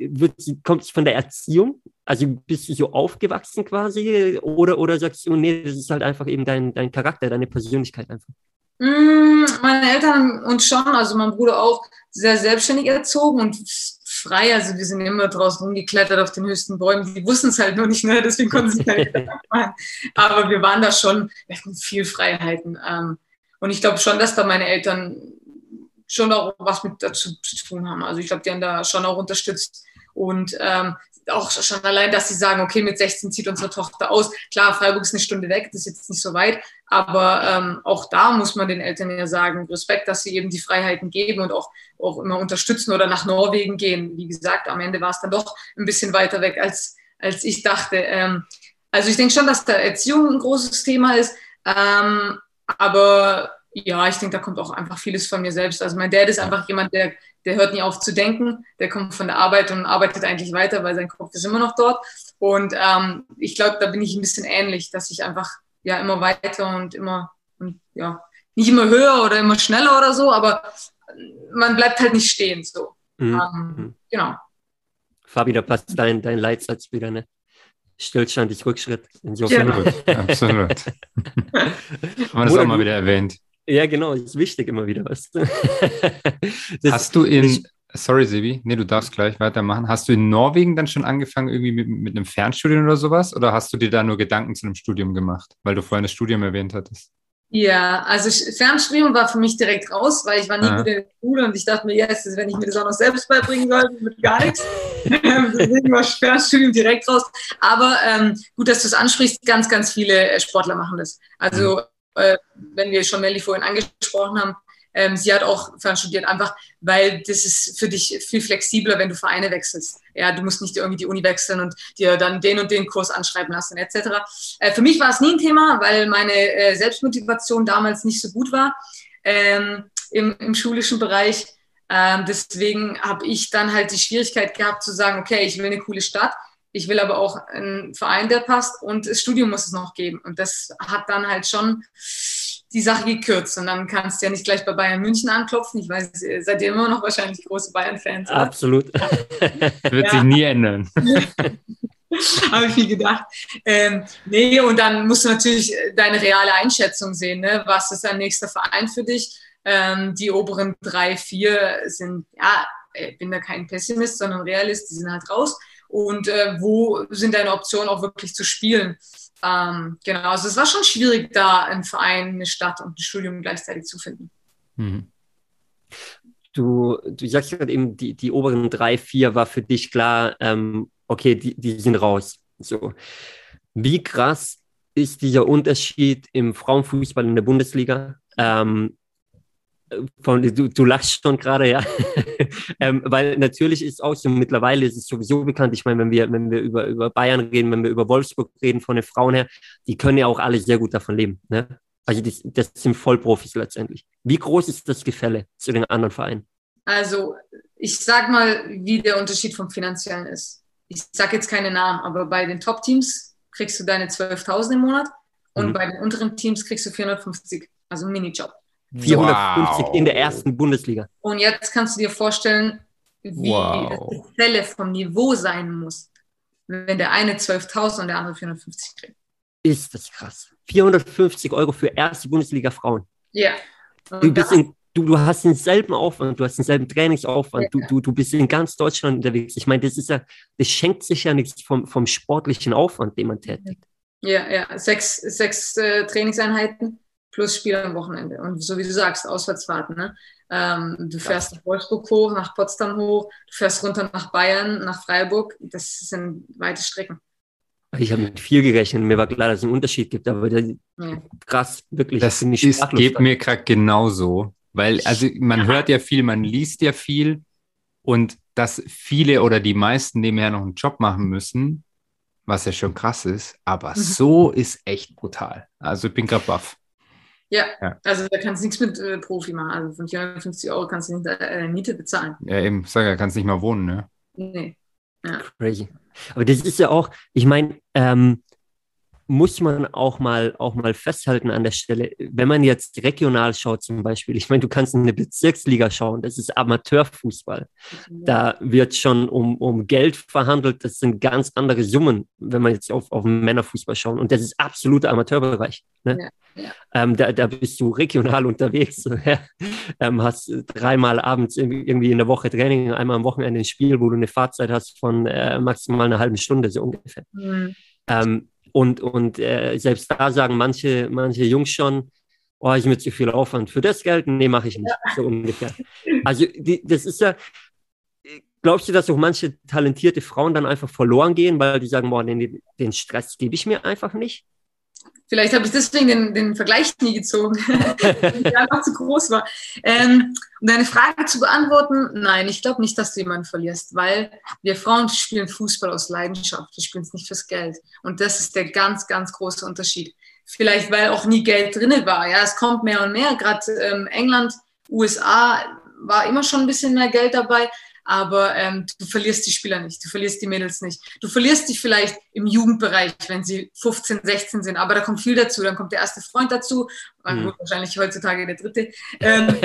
kommt es von der Erziehung? Also bist du so aufgewachsen quasi oder, oder sagst du, nee, das ist halt einfach eben dein, dein Charakter, deine Persönlichkeit einfach? Mm, meine Eltern und schon, also mein Bruder auch, sehr selbstständig erzogen und frei. Also wir sind immer draußen rumgeklettert auf den höchsten Bäumen. Die wussten es halt nur nicht, ne? deswegen konnten sie keine Gedanken machen. Aber wir waren da schon, wir hatten viel Freiheiten. Ähm, und ich glaube schon, dass da meine Eltern schon auch was mit dazu zu tun haben. Also ich glaube, die haben da schon auch unterstützt. Und ähm, auch schon allein, dass sie sagen, okay, mit 16 zieht unsere Tochter aus. Klar, Freiburg ist eine Stunde weg, das ist jetzt nicht so weit, aber ähm, auch da muss man den Eltern ja sagen, Respekt, dass sie eben die Freiheiten geben und auch, auch immer unterstützen oder nach Norwegen gehen. Wie gesagt, am Ende war es dann doch ein bisschen weiter weg, als, als ich dachte. Ähm, also ich denke schon, dass da Erziehung ein großes Thema ist, ähm, aber ja, ich denke, da kommt auch einfach vieles von mir selbst. Also mein Dad ist einfach jemand, der, der hört nie auf zu denken, der kommt von der Arbeit und arbeitet eigentlich weiter, weil sein Kopf ist immer noch dort. Und ähm, ich glaube, da bin ich ein bisschen ähnlich, dass ich einfach ja immer weiter und immer und ja nicht immer höher oder immer schneller oder so, aber man bleibt halt nicht stehen so. Mhm. Ähm, mhm. genau. Fabi, da passt dein, dein Leitsatz wieder, ne? Stillstand ist Rückschritt. Insofern. *laughs* Absolut, absolut. *laughs* Haben wir das auch mal wieder erwähnt. Ja, genau, ist wichtig immer wieder. Was. *laughs* Hast du in, sorry Sebi, nee, du darfst gleich weitermachen. Hast du in Norwegen dann schon angefangen irgendwie mit, mit einem Fernstudium oder sowas? Oder hast du dir da nur Gedanken zu einem Studium gemacht, weil du vorhin das Studium erwähnt hattest? Ja, also Fernstudium war für mich direkt raus, weil ich war nie gut in der Schule und ich dachte mir, yes, wenn ich mir das auch noch selbst beibringen sollte, mit gar nichts. *laughs* Deswegen war Fernstudium direkt raus. Aber ähm, gut, dass du es ansprichst, ganz, ganz viele äh, Sportler machen das. Also. Äh, wenn wir schon Melly vorhin angesprochen haben, ähm, sie hat auch fernstudiert, einfach weil das ist für dich viel flexibler, wenn du Vereine wechselst. Ja, du musst nicht irgendwie die Uni wechseln und dir dann den und den Kurs anschreiben lassen, etc. Äh, für mich war es nie ein Thema, weil meine äh, Selbstmotivation damals nicht so gut war ähm, im, im schulischen Bereich. Ähm, deswegen habe ich dann halt die Schwierigkeit gehabt zu sagen, okay, ich will eine coole Stadt, ich will aber auch einen Verein, der passt und das Studium muss es noch geben. Und das hat dann halt schon die Sache gekürzt. Und dann kannst du ja nicht gleich bei Bayern München anklopfen. Ich weiß, seid ihr immer noch wahrscheinlich große Bayern-Fans. Absolut. *laughs* Wird sich nie ändern. *laughs* Habe ich viel gedacht. Ähm, nee, und dann musst du natürlich deine reale Einschätzung sehen. Ne? Was ist dein nächster Verein für dich? Ähm, die oberen drei, vier sind, ja, ich bin da kein Pessimist, sondern Realist, die sind halt raus. Und äh, wo sind deine Optionen auch wirklich zu spielen? Ähm, genau, also es war schon schwierig, da einen Verein, eine Stadt und ein Studium gleichzeitig zu finden. Mhm. Du, du sagst gerade eben, die, die oberen drei, vier war für dich klar, ähm, okay, die, die sind raus. So. Wie krass ist dieser Unterschied im Frauenfußball in der Bundesliga? Ähm, von, du, du lachst schon gerade, ja. *laughs* ähm, weil natürlich ist auch so, mittlerweile ist es sowieso bekannt, ich meine, wenn wir, wenn wir über, über Bayern reden, wenn wir über Wolfsburg reden, von den Frauen her, die können ja auch alle sehr gut davon leben. Ne? Also das, das sind Vollprofis letztendlich. Wie groß ist das Gefälle zu den anderen Vereinen? Also ich sag mal, wie der Unterschied vom Finanziellen ist. Ich sage jetzt keine Namen, aber bei den Top-Teams kriegst du deine 12.000 im Monat und mhm. bei den unteren Teams kriegst du 450, also Minijob. 450 wow. in der ersten Bundesliga. Und jetzt kannst du dir vorstellen, wie wow. die Zelle vom Niveau sein muss, wenn der eine 12.000 und der andere 450 kriegt. Ist das krass. 450 Euro für erste Bundesliga Frauen. Ja. Du, bist in, du, du hast denselben Aufwand, du hast denselben Trainingsaufwand, ja. du, du, du bist in ganz Deutschland unterwegs. Ich meine, das ist ja, das schenkt sich ja nichts vom, vom sportlichen Aufwand, den man tätigt. Ja, ja, sechs, sechs äh, Trainingseinheiten plus Spiel am Wochenende. Und so wie du sagst, Auswärtsfahrten. Ne? Ähm, du fährst nach Wolfsburg hoch, nach Potsdam hoch, du fährst runter nach Bayern, nach Freiburg. Das sind weite Strecken. Ich habe mit viel gerechnet. Mir war klar, dass es einen Unterschied gibt, aber das, ja. krass, wirklich. Das ist, geht mir gerade genauso. Weil, also man ja. hört ja viel, man liest ja viel und dass viele oder die meisten nebenher noch einen Job machen müssen, was ja schon krass ist, aber mhm. so ist echt brutal. Also ich bin gerade baff. Ja, ja, also da kannst du nichts mit äh, Profi machen. Also von 450 Euro kannst du nicht äh, Miete bezahlen. Ja, eben, sag ja, kannst nicht mal wohnen, ne? Nee. Ja. Crazy. Aber das ist ja auch, ich meine, ähm, muss man auch mal, auch mal festhalten an der Stelle, wenn man jetzt regional schaut zum Beispiel, ich meine, du kannst in eine Bezirksliga schauen, das ist Amateurfußball. Da wird schon um, um Geld verhandelt, das sind ganz andere Summen, wenn man jetzt auf, auf Männerfußball schaut. Und das ist absoluter Amateurbereich. Ne? Ja, ja. Ähm, da, da bist du regional *laughs* unterwegs, ähm, hast dreimal abends irgendwie in der Woche Training, einmal am Wochenende ein Spiel, wo du eine Fahrzeit hast von äh, maximal einer halben Stunde, so ungefähr. Mhm. Ähm, und, und äh, selbst da sagen manche, manche Jungs schon, oh, ich mit zu viel Aufwand. Für das Geld, nee, mache ich nicht, so ungefähr. Also die, das ist ja, glaubst du, dass auch manche talentierte Frauen dann einfach verloren gehen, weil die sagen, boah, den, den Stress gebe ich mir einfach nicht? Vielleicht habe ich deswegen den, den Vergleich nie gezogen, *laughs* weil der einfach zu groß war. Ähm, um deine Frage zu beantworten, nein, ich glaube nicht, dass du jemanden verlierst, weil wir Frauen spielen Fußball aus Leidenschaft, wir spielen es nicht fürs Geld. Und das ist der ganz, ganz große Unterschied. Vielleicht, weil auch nie Geld drin war. Ja, es kommt mehr und mehr. Gerade ähm, England, USA war immer schon ein bisschen mehr Geld dabei aber ähm, du verlierst die Spieler nicht, du verlierst die Mädels nicht. Du verlierst dich vielleicht im Jugendbereich, wenn sie 15, 16 sind, aber da kommt viel dazu. Dann kommt der erste Freund dazu, mhm. wahrscheinlich heutzutage der dritte. Ähm,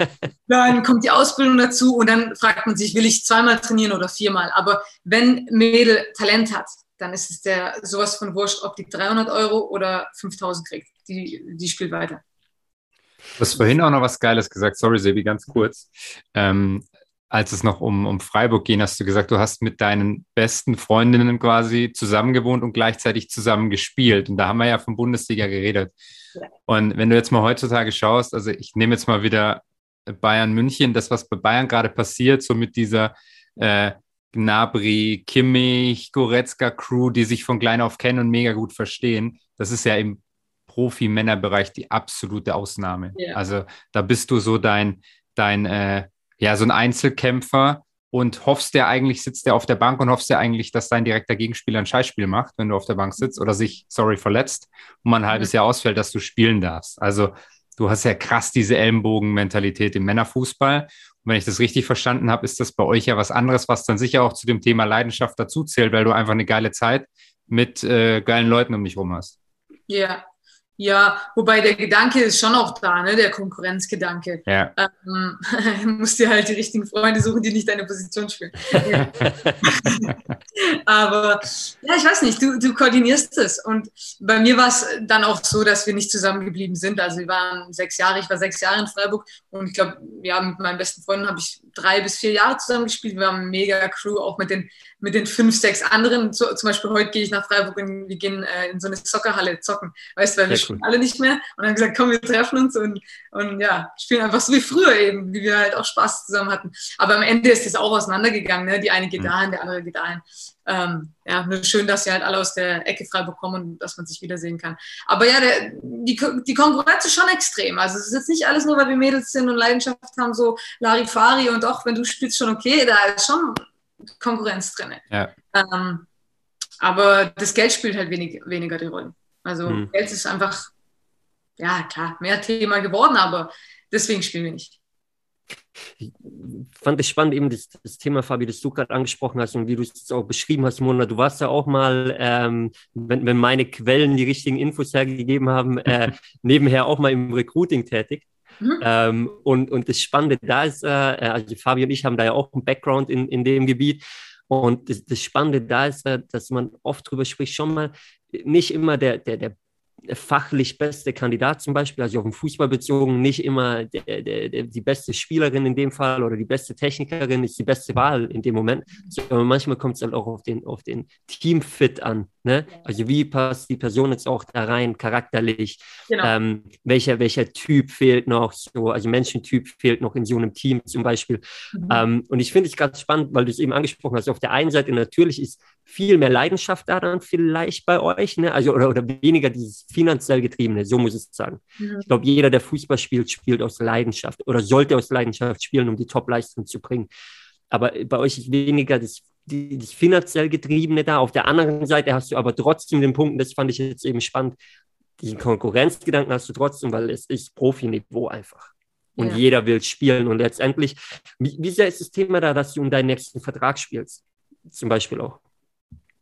*laughs* dann kommt die Ausbildung dazu und dann fragt man sich, will ich zweimal trainieren oder viermal? Aber wenn Mädel Talent hat, dann ist es der sowas von wurscht, ob die 300 Euro oder 5000 kriegt. Die, die spielt weiter. Du hast vorhin auch noch was Geiles gesagt. Sorry, Sebi, ganz kurz. Ähm, als es noch um, um Freiburg ging, hast du gesagt, du hast mit deinen besten Freundinnen quasi zusammen gewohnt und gleichzeitig zusammen gespielt. Und da haben wir ja von Bundesliga geredet. Und wenn du jetzt mal heutzutage schaust, also ich nehme jetzt mal wieder Bayern München, das, was bei Bayern gerade passiert, so mit dieser äh, Gnabry, Kimmich, Goretzka-Crew, die sich von klein auf kennen und mega gut verstehen, das ist ja im Profi-Männerbereich die absolute Ausnahme. Ja. Also da bist du so dein, dein äh, ja, so ein Einzelkämpfer und hoffst der eigentlich, sitzt der auf der Bank und hoffst der eigentlich, dass dein direkter Gegenspieler ein Scheißspiel macht, wenn du auf der Bank sitzt oder sich, sorry, verletzt und man ein halbes Jahr ausfällt, dass du spielen darfst. Also du hast ja krass diese Ellenbogen-Mentalität im Männerfußball. Und wenn ich das richtig verstanden habe, ist das bei euch ja was anderes, was dann sicher auch zu dem Thema Leidenschaft dazu zählt, weil du einfach eine geile Zeit mit äh, geilen Leuten um dich rum hast. Ja, ja, wobei der Gedanke ist schon auch da, ne? der Konkurrenzgedanke. Ja. Ähm, *laughs* du musst dir halt die richtigen Freunde suchen, die nicht deine Position spielen. *laughs* Aber ja, ich weiß nicht, du, du koordinierst es. Und bei mir war es dann auch so, dass wir nicht zusammengeblieben sind. Also wir waren sechs Jahre, ich war sechs Jahre in Freiburg und ich glaube, ja, mit meinen besten Freunden habe ich drei bis vier Jahre zusammen gespielt. Wir haben eine mega Crew, auch mit den, mit den fünf, sechs anderen. So, zum Beispiel heute gehe ich nach Freiburg und wir gehen äh, in so eine Soccerhalle zocken. Weißt du, weil wir spielen alle nicht mehr. Und dann gesagt, komm, wir treffen uns und, und ja, spielen einfach so wie früher eben, wie wir halt auch Spaß zusammen hatten. Aber am Ende ist das auch auseinandergegangen. Ne? Die eine geht mhm. dahin, der andere geht dahin. Ähm, ja, nur schön, dass sie halt alle aus der Ecke frei bekommen und dass man sich wiedersehen kann. Aber ja, der, die, die Konkurrenz ist schon extrem. Also es ist jetzt nicht alles nur, weil wir Mädels sind und Leidenschaft haben, so Larifari und auch wenn du spielst schon okay, da ist schon Konkurrenz drin. Ja. Ähm, aber das Geld spielt halt wenig, weniger die Rolle. Also hm. Geld ist einfach, ja klar, mehr Thema geworden, aber deswegen spielen wir nicht. Ich fand es spannend, eben das, das, Thema, Fabi, das du gerade angesprochen hast und wie du es auch beschrieben hast, Mona. Du warst ja auch mal, ähm, wenn, wenn, meine Quellen die richtigen Infos hergegeben haben, äh, *laughs* nebenher auch mal im Recruiting tätig. Mhm. Ähm, und, und das Spannende da ist, äh, also Fabi und ich haben da ja auch einen Background in, in dem Gebiet. Und das, das Spannende da ist, äh, dass man oft drüber spricht, schon mal nicht immer der, der, der fachlich beste Kandidat zum Beispiel, also auf den Fußball bezogen, nicht immer der, der, der, die beste Spielerin in dem Fall oder die beste Technikerin ist die beste Wahl in dem Moment, sondern manchmal kommt es halt auch auf den, auf den Teamfit an. Ne? Also wie passt die Person jetzt auch da rein, charakterlich? Genau. Ähm, welcher, welcher Typ fehlt noch? So, also Menschentyp fehlt noch in so einem Team zum Beispiel. Mhm. Ähm, und ich finde es ganz spannend, weil du es eben angesprochen hast. Auf der einen Seite natürlich ist viel mehr Leidenschaft da dann vielleicht bei euch, ne? also oder, oder weniger dieses finanziell getriebene, so muss ich sagen. Mhm. Ich glaube, jeder, der Fußball spielt, spielt aus Leidenschaft oder sollte aus Leidenschaft spielen, um die Top-Leistung zu bringen. Aber bei euch ist weniger das die, das finanziell Getriebene da. Auf der anderen Seite hast du aber trotzdem den Punkt, das fand ich jetzt eben spannend, diesen Konkurrenzgedanken hast du trotzdem, weil es ist Profiniveau einfach. Und ja. jeder will spielen. Und letztendlich, wie, wie sehr ist das Thema da, dass du um deinen nächsten Vertrag spielst? Zum Beispiel auch.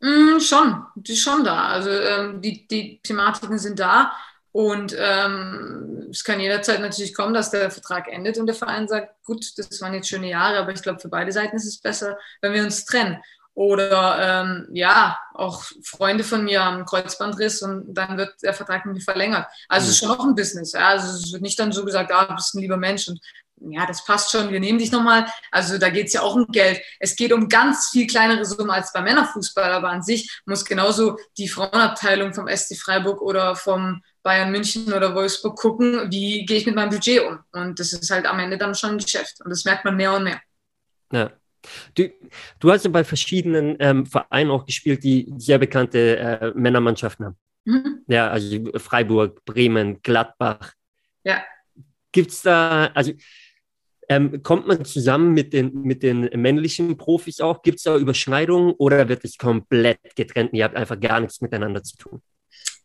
Mm, schon, die schon da. Also ähm, die, die Thematiken sind da. Und ähm, es kann jederzeit natürlich kommen, dass der Vertrag endet und der Verein sagt, gut, das waren jetzt schöne Jahre, aber ich glaube, für beide Seiten ist es besser, wenn wir uns trennen. Oder ähm, ja, auch Freunde von mir haben Kreuzbandriss und dann wird der Vertrag nicht verlängert. Also es ist mhm. schon noch ein Business. Ja? Also es wird nicht dann so gesagt, ah, du bist ein lieber Mensch und ja, das passt schon, wir nehmen dich nochmal. Also da geht es ja auch um Geld. Es geht um ganz viel kleinere Summen als beim Männerfußball, aber an sich muss genauso die Frauenabteilung vom SC Freiburg oder vom Bayern München oder Wolfsburg gucken, wie gehe ich mit meinem Budget um. Und das ist halt am Ende dann schon ein Geschäft. Und das merkt man mehr und mehr. Ja. Du, du hast ja bei verschiedenen ähm, Vereinen auch gespielt, die sehr bekannte äh, Männermannschaften haben. Mhm. Ja, also Freiburg, Bremen, Gladbach. Ja. Gibt es da, also ähm, kommt man zusammen mit den, mit den männlichen Profis auch? Gibt es da Überschneidungen oder wird es komplett getrennt? Ihr habt einfach gar nichts miteinander zu tun?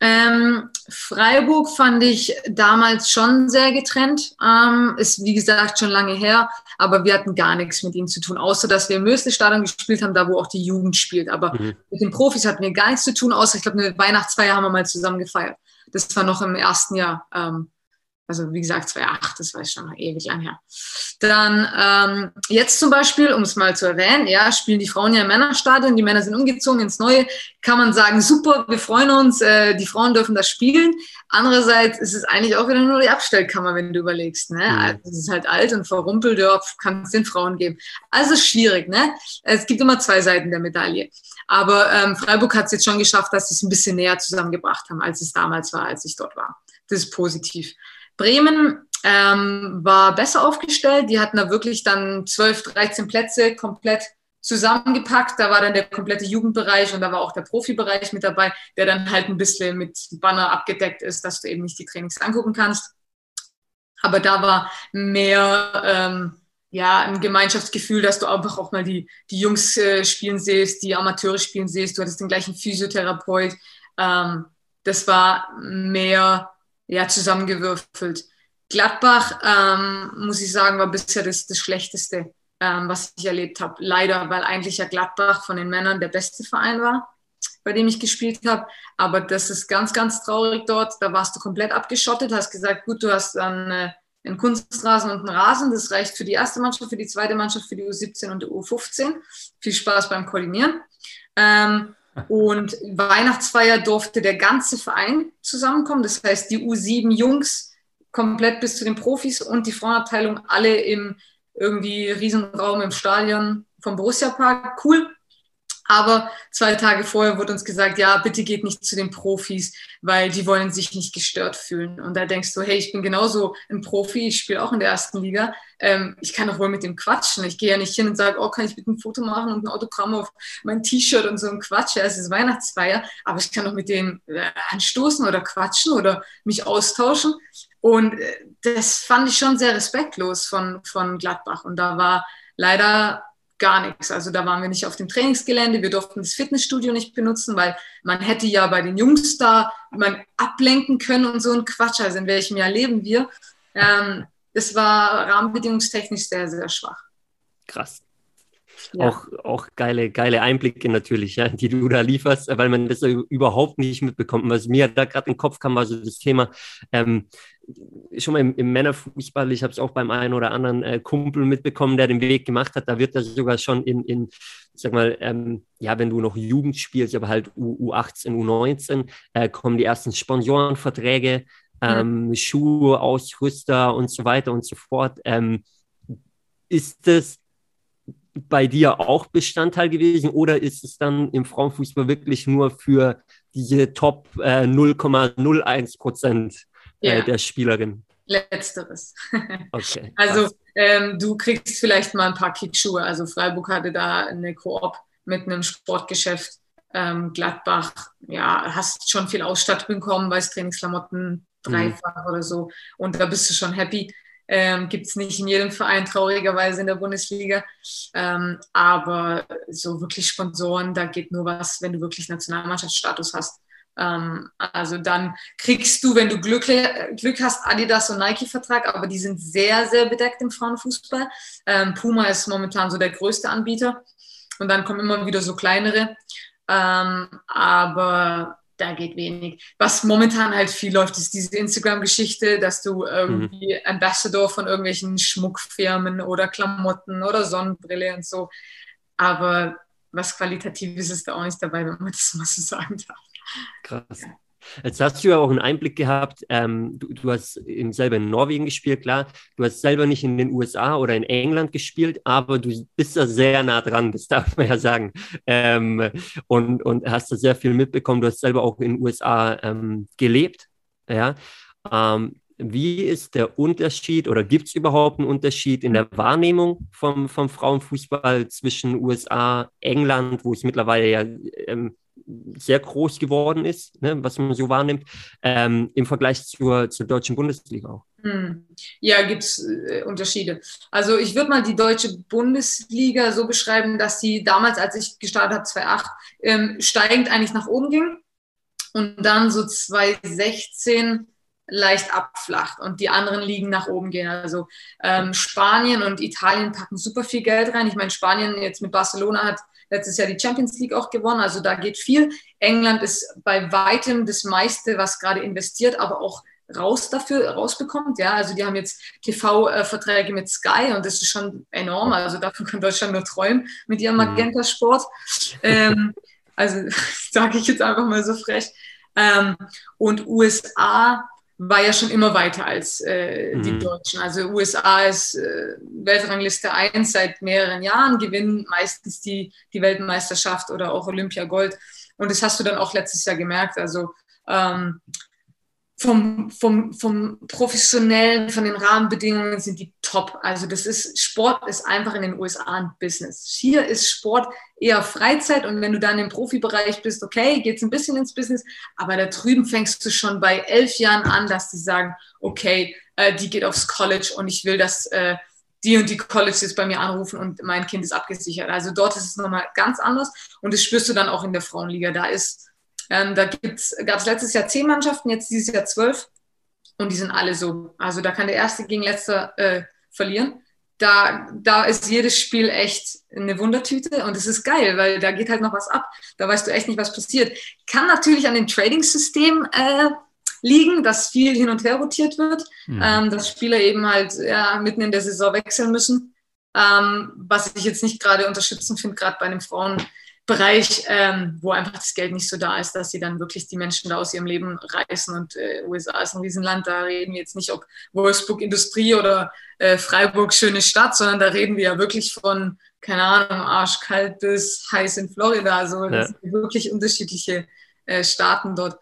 Ähm, Freiburg fand ich damals schon sehr getrennt. Ähm, ist wie gesagt schon lange her, aber wir hatten gar nichts mit ihnen zu tun, außer dass wir im Mösle-Stadion gespielt haben, da wo auch die Jugend spielt. Aber mhm. mit den Profis hatten wir gar nichts zu tun, außer ich glaube, eine Weihnachtsfeier haben wir mal zusammen gefeiert. Das war noch im ersten Jahr. Ähm, Also wie gesagt, 2008, das war schon ewig lang her. Dann ähm, jetzt zum Beispiel, um es mal zu erwähnen, ja, spielen die Frauen ja im Männerstadion, die Männer sind umgezogen ins Neue, kann man sagen, super, wir freuen uns, äh, die Frauen dürfen das spielen. Andererseits ist es eigentlich auch wieder nur die Abstellkammer, wenn du überlegst. Ne? Mhm. Also, es ist halt alt und verrumpelt, ja, kann es den Frauen geben. Also schwierig. Ne? Es gibt immer zwei Seiten der Medaille. Aber ähm, Freiburg hat es jetzt schon geschafft, dass sie es ein bisschen näher zusammengebracht haben, als es damals war, als ich dort war. Das ist positiv. Bremen ähm, war besser aufgestellt. Die hatten da wirklich dann 12, 13 Plätze komplett zusammengepackt. Da war dann der komplette Jugendbereich und da war auch der Profibereich mit dabei, der dann halt ein bisschen mit Banner abgedeckt ist, dass du eben nicht die Trainings angucken kannst. Aber da war mehr ähm, ja, ein Gemeinschaftsgefühl, dass du einfach auch mal die, die Jungs äh, spielen siehst, die Amateure spielen siehst. Du hattest den gleichen Physiotherapeut. Ähm, das war mehr ja, zusammengewürfelt. Gladbach, ähm, muss ich sagen, war bisher das, das Schlechteste, ähm, was ich erlebt habe. Leider, weil eigentlich ja Gladbach von den Männern der beste Verein war, bei dem ich gespielt habe. Aber das ist ganz, ganz traurig dort. Da warst du komplett abgeschottet, hast gesagt, gut, du hast dann äh, einen Kunstrasen und einen Rasen. Das reicht für die erste Mannschaft, für die zweite Mannschaft, für die U17 und die U15. Viel Spaß beim Koordinieren. Ähm, und Weihnachtsfeier durfte der ganze Verein zusammenkommen. Das heißt, die U7 Jungs komplett bis zu den Profis und die Frauenabteilung alle im irgendwie Riesenraum im Stadion vom Borussia Park. Cool. Aber zwei Tage vorher wurde uns gesagt, ja, bitte geht nicht zu den Profis, weil die wollen sich nicht gestört fühlen. Und da denkst du, hey, ich bin genauso ein Profi, ich spiele auch in der ersten Liga. Ähm, ich kann doch wohl mit dem quatschen. Ich gehe ja nicht hin und sage, oh, kann ich bitte ein Foto machen und ein Autogramm auf mein T-Shirt und so ein Quatsch. Ja, es ist Weihnachtsfeier, aber ich kann doch mit denen äh, anstoßen oder quatschen oder mich austauschen. Und äh, das fand ich schon sehr respektlos von, von Gladbach. Und da war leider gar nichts. Also da waren wir nicht auf dem Trainingsgelände, wir durften das Fitnessstudio nicht benutzen, weil man hätte ja bei den Jungs da man ablenken können und so ein Quatsch. Also in welchem Jahr leben wir? Ähm, es war rahmenbedingungstechnisch sehr, sehr schwach. Krass. Ja. Auch, auch geile, geile Einblicke natürlich, ja, die du da lieferst, weil man das überhaupt nicht mitbekommt. Was mir da gerade in den Kopf kam, war so das Thema, ähm, schon mal im, im Männerfußball, ich habe es auch beim einen oder anderen äh, Kumpel mitbekommen, der den Weg gemacht hat, da wird das sogar schon in, in sag mal, ähm, ja, wenn du noch Jugend spielst, aber halt U, U18, U19, äh, kommen die ersten Sponsorenverträge, ähm, mhm. Schuhe, Ausrüster und so weiter und so fort. Ähm, ist das bei dir auch Bestandteil gewesen oder ist es dann im Frauenfußball wirklich nur für diese Top äh, 0,01 Prozent äh, der Spielerin? Letzteres. *laughs* Okay. also ähm, du kriegst vielleicht mal ein paar Kickschuhe. Also Freiburg hatte da eine Koop mit einem Sportgeschäft. Ähm, Gladbach, ja, hast schon viel Ausstattung bekommen, weiß Trainingsklamotten mhm. dreifach mhm. oder so. Und da bist du schon happy. Ähm, Gibt es nicht in jedem Verein traurigerweise in der Bundesliga. Ähm, aber so wirklich Sponsoren, da geht nur was, wenn du wirklich Nationalmannschaftsstatus hast. Ähm, also dann kriegst du, wenn du Glück, Glück hast, Adidas und Nike-Vertrag, aber die sind sehr, sehr bedeckt im Frauenfußball. Ähm, Puma ist momentan so der größte Anbieter. Und dann kommen immer wieder so kleinere. Ähm, aber da geht wenig. Was momentan halt viel läuft, ist diese Instagram-Geschichte, dass du irgendwie mhm. Ambassador von irgendwelchen Schmuckfirmen oder Klamotten oder Sonnenbrille und so. Aber was Qualitatives ist da auch nicht dabei, wenn man das mal so sagen darf. Krass. Jetzt hast du ja auch einen Einblick gehabt. Ähm, du, du, hast in, selber in Norwegen gespielt, klar. Du hast selber nicht in den USA oder in England gespielt, aber du bist da sehr nah dran, das darf man ja sagen. Ähm, und, und hast da sehr viel mitbekommen. Du hast selber auch in den USA ähm, gelebt. Ja. Ähm, wie ist der Unterschied oder gibt es überhaupt einen Unterschied in der Wahrnehmung vom, vom Frauenfußball zwischen USA, England, wo es mittlerweile ja ähm, sehr groß geworden ist, ne, was man so wahrnimmt, ähm, im Vergleich zur, zur deutschen Bundesliga auch. Hm. Ja, gibt es äh, Unterschiede. Also ich würde mal die deutsche Bundesliga so beschreiben, dass sie damals, als ich gestartet habe, 2008, ähm, steigend eigentlich nach oben ging und dann so 2016 leicht abflacht und die anderen Ligen nach oben gehen. Also ähm, Spanien und Italien packen super viel Geld rein. Ich meine, Spanien jetzt mit Barcelona hat letztes Jahr die Champions League auch gewonnen. Also da geht viel. England ist bei weitem das meiste, was gerade investiert, aber auch raus dafür rausbekommt. Ja, also die haben jetzt TV-Verträge mit Sky und das ist schon enorm. Also davon kann Deutschland nur träumen mit ihrem mhm. Magenta-Sport. Ähm, also *laughs* sage ich jetzt einfach mal so frech. Ähm, und USA war ja schon immer weiter als äh, die mhm. Deutschen. Also USA ist äh, Weltrangliste 1 seit mehreren Jahren, gewinnen meistens die, die Weltmeisterschaft oder auch Olympia Gold. Und das hast du dann auch letztes Jahr gemerkt. Also ähm, vom, vom, vom professionellen, von den Rahmenbedingungen sind die top. Also das ist, Sport ist einfach in den USA ein Business. Hier ist Sport eher Freizeit und wenn du dann im Profibereich bist, okay, geht's ein bisschen ins Business, aber da drüben fängst du schon bei elf Jahren an, dass die sagen, okay, äh, die geht aufs College und ich will, dass äh, die und die Colleges bei mir anrufen und mein Kind ist abgesichert. Also dort ist es nochmal ganz anders und das spürst du dann auch in der Frauenliga. Da ist ähm, da gab es letztes Jahr zehn Mannschaften, jetzt dieses Jahr zwölf. Und die sind alle so. Also da kann der Erste gegen Letzter äh, verlieren. Da, da ist jedes Spiel echt eine Wundertüte und es ist geil, weil da geht halt noch was ab. Da weißt du echt nicht, was passiert. Kann natürlich an dem Trading-System äh, liegen, dass viel hin und her rotiert wird, mhm. ähm, dass Spieler eben halt ja, mitten in der Saison wechseln müssen. Ähm, was ich jetzt nicht gerade unterstützend finde, gerade bei den Frauen Bereich, ähm, wo einfach das Geld nicht so da ist, dass sie dann wirklich die Menschen da aus ihrem Leben reißen. Und äh, USA ist ein Riesenland, da reden wir jetzt nicht, ob Wolfsburg Industrie oder äh, Freiburg schöne Stadt, sondern da reden wir ja wirklich von, keine Ahnung, arschkalt bis heiß in Florida. Also ja. sind wirklich unterschiedliche äh, Staaten dort.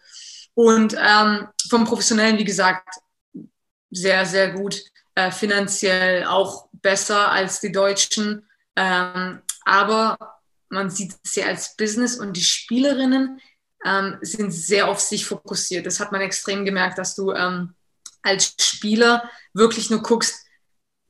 Und ähm, vom Professionellen, wie gesagt, sehr, sehr gut. Äh, finanziell auch besser als die Deutschen. Ähm, aber man sieht es ja als Business und die Spielerinnen ähm, sind sehr auf sich fokussiert. Das hat man extrem gemerkt, dass du ähm, als Spieler wirklich nur guckst,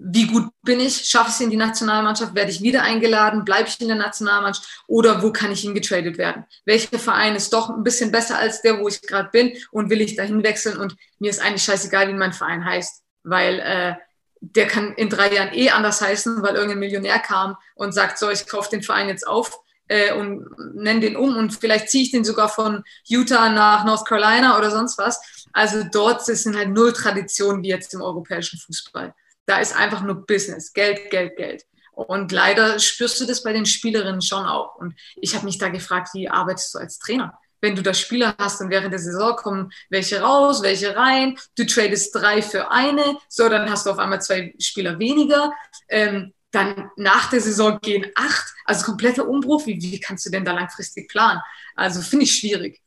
wie gut bin ich, schaffe ich es in die Nationalmannschaft, werde ich wieder eingeladen, bleibe ich in der Nationalmannschaft? Oder wo kann ich hingetradet werden? Welcher Verein ist doch ein bisschen besser als der, wo ich gerade bin? Und will ich dahin wechseln? Und mir ist eigentlich scheißegal, wie mein Verein heißt, weil äh, der kann in drei Jahren eh anders heißen, weil irgendein Millionär kam und sagt, so, ich kaufe den Verein jetzt auf äh, und nenne den um und vielleicht ziehe ich den sogar von Utah nach North Carolina oder sonst was. Also dort sind halt null Traditionen wie jetzt im europäischen Fußball. Da ist einfach nur Business, Geld, Geld, Geld. Und leider spürst du das bei den Spielerinnen schon auch. Und ich habe mich da gefragt, wie arbeitest du als Trainer? Wenn du da Spieler hast und während der Saison kommen welche raus, welche rein, du tradest drei für eine, so, dann hast du auf einmal zwei Spieler weniger. Ähm, dann nach der Saison gehen acht, also kompletter Umbruch. Wie, wie kannst du denn da langfristig planen? Also finde ich schwierig.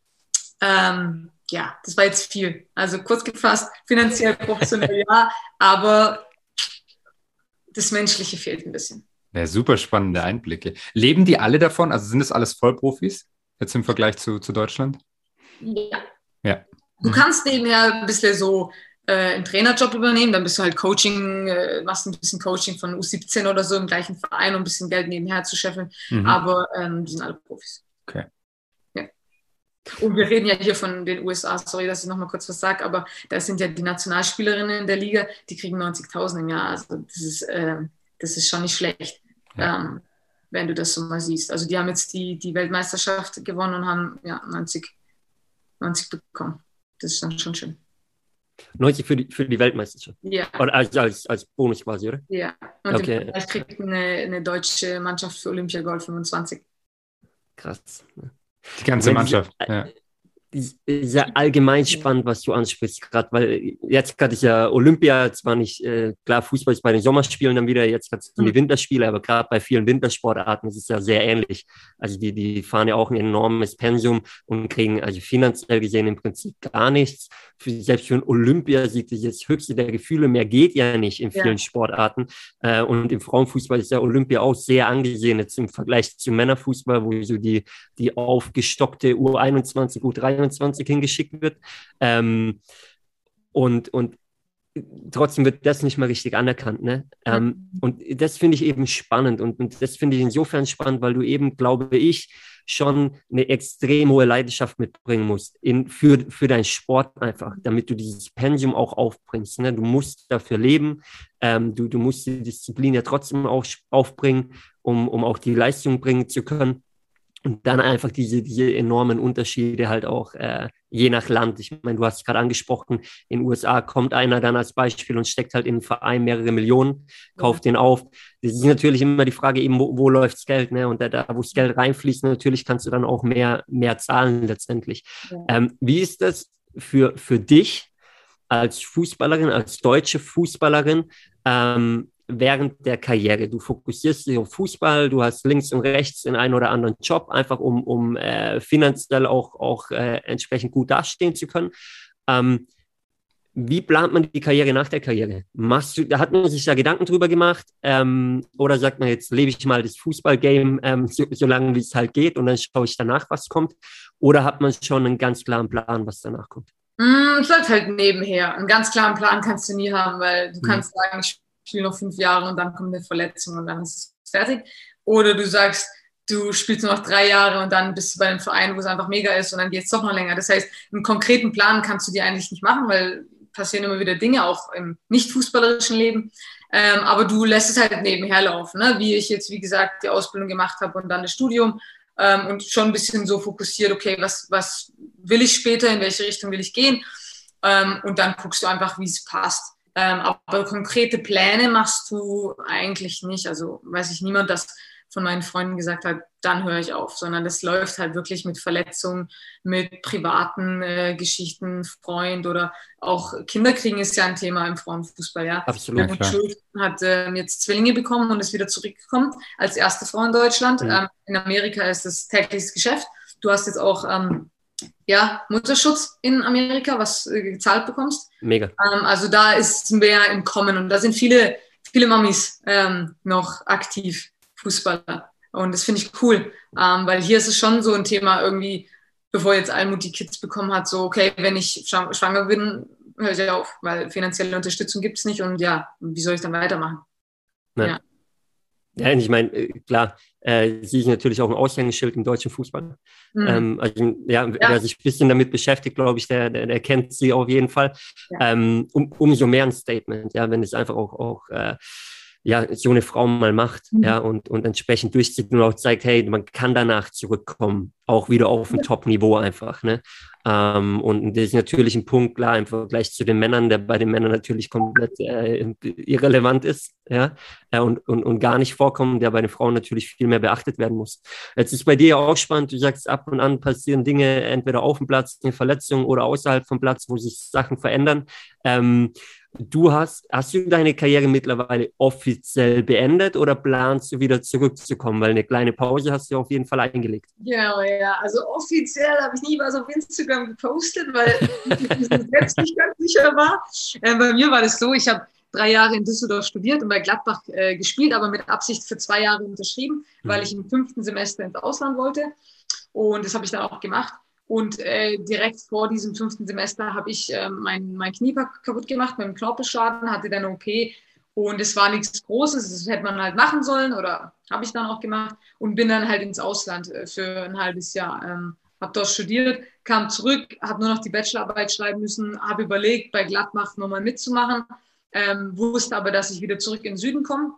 Ähm, ja, das war jetzt viel. Also kurz gefasst, finanziell professionell ja, aber das Menschliche fehlt ein bisschen. Ja, super spannende Einblicke. Leben die alle davon? Also sind das alles Vollprofis? Jetzt im Vergleich zu, zu Deutschland? Ja. ja. Du mhm. kannst nebenher ein bisschen so äh, einen Trainerjob übernehmen, dann bist du halt Coaching, äh, machst ein bisschen Coaching von U17 oder so im gleichen Verein, um ein bisschen Geld nebenher zu scheffeln. Mhm. Aber ähm, die sind alle Profis. Okay. Ja. Und wir reden ja hier von den USA, sorry, dass ich nochmal kurz was sage, aber da sind ja die Nationalspielerinnen in der Liga, die kriegen 90.000 im Jahr. Also das ist, äh, das ist schon nicht schlecht. Ja. Ähm, wenn du das so mal siehst. Also die haben jetzt die, die Weltmeisterschaft gewonnen und haben ja, 90, 90 bekommen. Das ist dann schon schön. 90 für die, für die Weltmeisterschaft? Ja. Oder als, als, als Bonus quasi, oder? Ja. Und okay. vielleicht kriegt eine, eine deutsche Mannschaft für Olympia Gold 25. Krass. Die ganze Mannschaft. Ja sehr allgemein spannend, was du ansprichst, gerade weil jetzt gerade ist ja Olympia, zwar nicht, äh, klar, Fußball ist bei den Sommerspielen dann wieder, jetzt gerade sind die mhm. Winterspiele, aber gerade bei vielen Wintersportarten ist es ja sehr ähnlich. Also die, die fahren ja auch ein enormes Pensum und kriegen also finanziell gesehen im Prinzip gar nichts. Für, selbst für einen Olympiasieg, das das höchste der Gefühle, mehr geht ja nicht in vielen ja. Sportarten. Äh, und im Frauenfußball ist ja Olympia auch sehr angesehen, jetzt im Vergleich zum Männerfußball, wo so die, die aufgestockte U21, U23 21 hingeschickt wird. Ähm, und, und trotzdem wird das nicht mal richtig anerkannt. Ne? Ähm, mhm. Und das finde ich eben spannend. Und, und das finde ich insofern spannend, weil du eben, glaube ich, schon eine extrem hohe Leidenschaft mitbringen musst in, für, für deinen Sport einfach, damit du dieses Pensium auch aufbringst. Ne? Du musst dafür leben, ähm, du, du musst die Disziplin ja trotzdem auch aufbringen, um, um auch die Leistung bringen zu können. Und dann einfach diese, diese enormen Unterschiede halt auch äh, je nach Land. Ich meine, du hast es gerade angesprochen, in den USA kommt einer dann als Beispiel und steckt halt in einen Verein mehrere Millionen, kauft den auf. Das ist natürlich immer die Frage eben, wo, wo läuft das Geld, ne? Und da, da, wo das Geld reinfließt, natürlich kannst du dann auch mehr, mehr zahlen letztendlich. Ja. Ähm, wie ist das für, für dich als Fußballerin, als deutsche Fußballerin? Ähm, während der Karriere. Du fokussierst dich auf Fußball, du hast links und rechts den einen oder anderen Job, einfach um, um äh, finanziell auch, auch äh, entsprechend gut dastehen zu können. Ähm, wie plant man die Karriere nach der Karriere? Machst du, da hat man sich da Gedanken drüber gemacht? Ähm, oder sagt man, jetzt lebe ich mal das Fußballgame, ähm, so, so lange wie es halt geht und dann schaue ich danach, was kommt? Oder hat man schon einen ganz klaren Plan, was danach kommt? Mm, es läuft halt nebenher. Einen ganz klaren Plan kannst du nie haben, weil du mhm. kannst sagen, ich spiele noch fünf Jahre und dann kommt eine Verletzung und dann ist es fertig. Oder du sagst, du spielst nur noch drei Jahre und dann bist du bei einem Verein, wo es einfach mega ist und dann geht es doch noch länger. Das heißt, einen konkreten Plan kannst du dir eigentlich nicht machen, weil passieren immer wieder Dinge, auch im nicht fußballerischen Leben. Ähm, aber du lässt es halt nebenher laufen, ne? wie ich jetzt, wie gesagt, die Ausbildung gemacht habe und dann das Studium ähm, und schon ein bisschen so fokussiert, okay, was, was will ich später, in welche Richtung will ich gehen? Ähm, und dann guckst du einfach, wie es passt. Ähm, aber konkrete Pläne machst du eigentlich nicht. Also weiß ich niemand, das von meinen Freunden gesagt hat, dann höre ich auf, sondern das läuft halt wirklich mit Verletzungen, mit privaten äh, Geschichten, Freund oder auch Kinderkriegen ist ja ein Thema im Frauenfußball, ja. Absolut. Und Schuld hat äh, jetzt Zwillinge bekommen und ist wieder zurückgekommen als erste Frau in Deutschland. Mhm. Ähm, in Amerika ist das tägliches Geschäft. Du hast jetzt auch ähm, ja, Mutterschutz in Amerika, was äh, gezahlt bekommst. Mega. Ähm, also da ist mehr im Kommen und da sind viele, viele Mamis ähm, noch aktiv, Fußballer. Und das finde ich cool, ähm, weil hier ist es schon so ein Thema irgendwie, bevor jetzt Almut die Kids bekommen hat, so, okay, wenn ich schwanger bin, höre ich auf, weil finanzielle Unterstützung gibt es nicht und ja, wie soll ich dann weitermachen? Ja. ja. Ja, ich meine, äh, klar, äh, sie ist natürlich auch ein Aushängeschild im deutschen Fußball. Mhm. Ähm, also, ja, ja, wer sich ein bisschen damit beschäftigt, glaube ich, der, der, der, kennt sie auf jeden Fall. Ja. Ähm, um, umso mehr ein Statement, ja, wenn es einfach auch, auch äh, ja, so eine Frau mal macht, mhm. ja, und, und entsprechend durchzieht und auch zeigt, hey, man kann danach zurückkommen, auch wieder auf ein Top-Niveau einfach, ne? Ähm, und das ist natürlich ein Punkt, klar, im Vergleich zu den Männern, der bei den Männern natürlich komplett äh, irrelevant ist, ja, äh, und, und, und gar nicht vorkommt, der bei den Frauen natürlich viel mehr beachtet werden muss. Jetzt ist bei dir auch spannend, du sagst, ab und an passieren Dinge entweder auf dem Platz, eine Verletzung oder außerhalb vom Platz, wo sich Sachen verändern. Ähm, Du hast, hast du deine Karriere mittlerweile offiziell beendet oder planst du wieder zurückzukommen? Weil eine kleine Pause hast du auf jeden Fall eingelegt. Genau, ja. Also offiziell habe ich nie was auf Instagram gepostet, weil ich selbst nicht ganz sicher war. Äh, bei mir war das so, ich habe drei Jahre in Düsseldorf studiert und bei Gladbach äh, gespielt, aber mit Absicht für zwei Jahre unterschrieben, mhm. weil ich im fünften Semester ins Ausland wollte. Und das habe ich dann auch gemacht. Und äh, direkt vor diesem fünften Semester habe ich äh, mein, mein Knie kaputt gemacht mit einem Knorpelschaden, hatte dann OP und es war nichts Großes, das hätte man halt machen sollen oder habe ich dann auch gemacht und bin dann halt ins Ausland äh, für ein halbes Jahr. Ähm, habe dort studiert, kam zurück, habe nur noch die Bachelorarbeit schreiben müssen, habe überlegt, bei Gladbach nochmal mitzumachen, ähm, wusste aber, dass ich wieder zurück in den Süden komme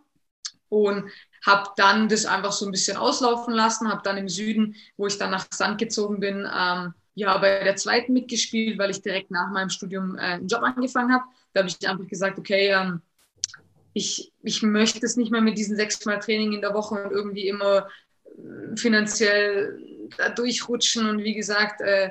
und habe dann das einfach so ein bisschen auslaufen lassen, habe dann im Süden, wo ich dann nach Sand gezogen bin, ähm, ja, bei der zweiten mitgespielt, weil ich direkt nach meinem Studium äh, einen Job angefangen habe. Da habe ich einfach gesagt, okay, ähm, ich, ich möchte es nicht mehr mit diesen sechsmal Training in der Woche und irgendwie immer äh, finanziell da durchrutschen. Und wie gesagt, äh,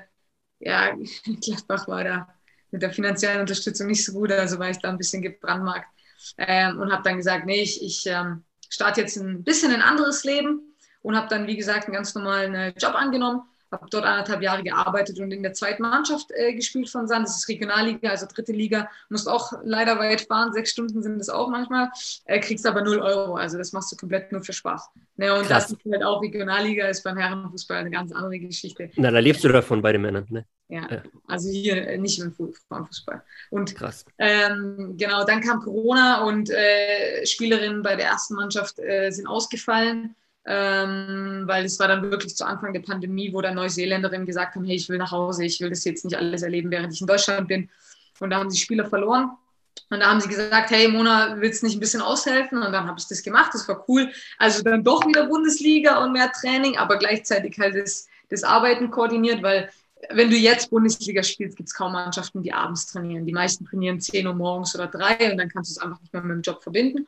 ja, *laughs* Gladbach war da mit der finanziellen Unterstützung nicht so gut, also war ich da ein bisschen gebrandmarkt ähm, und habe dann gesagt, nee, ich, ich ähm, starte jetzt ein bisschen ein anderes Leben und habe dann, wie gesagt, einen ganz normalen äh, Job angenommen, habe dort anderthalb Jahre gearbeitet und in der zweiten Mannschaft äh, gespielt von Sand. Das ist Regionalliga, also dritte Liga. Musst auch leider weit fahren, sechs Stunden sind es auch manchmal, äh, kriegst aber null Euro. Also das machst du komplett nur für Spaß. Ne, und Krass. das ist halt auch Regionalliga, ist beim Herrenfußball eine ganz andere Geschichte. Na, da lebst du davon bei den Männern, ne? Ja, ja. also hier äh, nicht im Frauenfußball. Und Krass. Ähm, genau, dann kam Corona und äh, Spielerinnen bei der ersten Mannschaft äh, sind ausgefallen ähm, weil es war dann wirklich zu Anfang der Pandemie, wo dann Neuseeländerinnen gesagt haben, hey, ich will nach Hause, ich will das jetzt nicht alles erleben, während ich in Deutschland bin. Und da haben sie Spieler verloren. Und da haben sie gesagt, hey Mona, willst du nicht ein bisschen aushelfen? Und dann habe ich das gemacht, das war cool. Also dann doch wieder Bundesliga und mehr Training, aber gleichzeitig halt das, das Arbeiten koordiniert, weil wenn du jetzt Bundesliga spielst, gibt es kaum Mannschaften, die abends trainieren. Die meisten trainieren 10 Uhr morgens oder 3 und dann kannst du es einfach nicht mehr mit dem Job verbinden.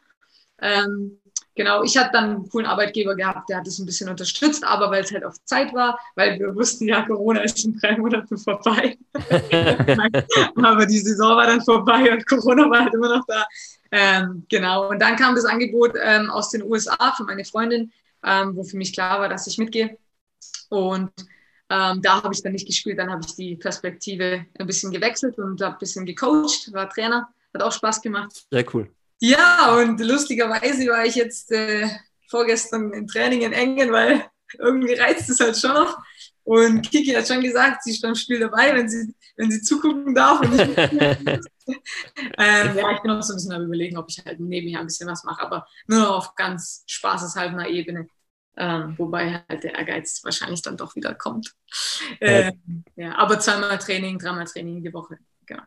Ähm, genau, ich hatte dann einen coolen Arbeitgeber gehabt, der hat es ein bisschen unterstützt, aber weil es halt auf Zeit war, weil wir wussten, ja, Corona ist in drei Monaten vorbei. *laughs* aber die Saison war dann vorbei und Corona war halt immer noch da. Ähm, genau, und dann kam das Angebot ähm, aus den USA für meine Freundin, ähm, wo für mich klar war, dass ich mitgehe. Und ähm, da habe ich dann nicht gespielt, dann habe ich die Perspektive ein bisschen gewechselt und habe ein bisschen gecoacht, war Trainer, hat auch Spaß gemacht. Sehr cool. Ja, und lustigerweise war ich jetzt äh, vorgestern im Training in Engen, weil irgendwie reizt es halt schon noch. Und Kiki hat schon gesagt, sie ist beim Spiel dabei, wenn sie, wenn sie zugucken darf. *laughs* ähm, ja, ich bin auch so ein bisschen am überlegen, ob ich halt nebenher ein bisschen was mache, aber nur auf ganz spaßeshalber Ebene. Ähm, wobei halt der Ehrgeiz wahrscheinlich dann doch wieder kommt. Ähm, ja, aber zweimal Training, dreimal Training die Woche. Genau.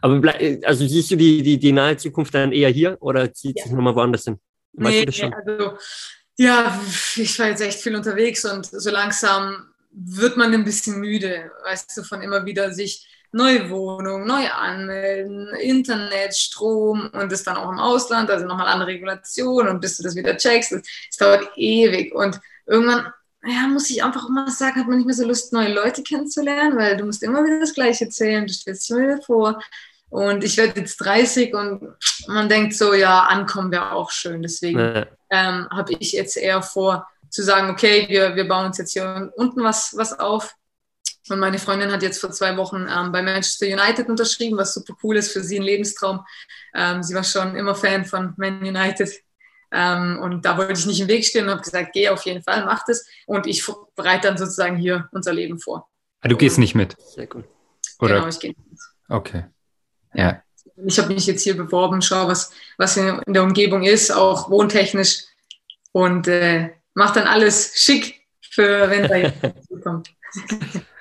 Aber also siehst du die, die, die nahe Zukunft dann eher hier oder zieht ja. sich nochmal woanders hin? Weißt nee, du das schon? also ja, ich war jetzt echt viel unterwegs und so langsam wird man ein bisschen müde, weißt du, von immer wieder sich neue Wohnung, neu anmelden, Internet, Strom und das dann auch im Ausland, also nochmal andere Regulationen und bis du das wieder checkst, es dauert ewig und irgendwann ja, muss ich einfach immer sagen, hat man nicht mehr so Lust, neue Leute kennenzulernen, weil du musst immer wieder das Gleiche erzählen, du stellst dich wieder vor. Und ich werde jetzt 30 und man denkt so, ja, ankommen wäre auch schön. Deswegen ja. ähm, habe ich jetzt eher vor, zu sagen, okay, wir, wir bauen uns jetzt hier unten was, was auf. Und meine Freundin hat jetzt vor zwei Wochen ähm, bei Manchester United unterschrieben, was super cool ist für sie, ein Lebenstraum. Ähm, sie war schon immer Fan von Man United. Ähm, und da wollte ich nicht im Weg stehen und habe gesagt, geh auf jeden Fall, mach das. Und ich bereite dann sozusagen hier unser Leben vor. Ah, du gehst nicht mit? Sehr gut. Oder? Genau, ich gehe nicht mit. Okay. Ja. Ich habe mich jetzt hier beworben, schau, was, was in der Umgebung ist, auch wohntechnisch. Und äh, mach dann alles schick für, wenn da jetzt *laughs* kommt.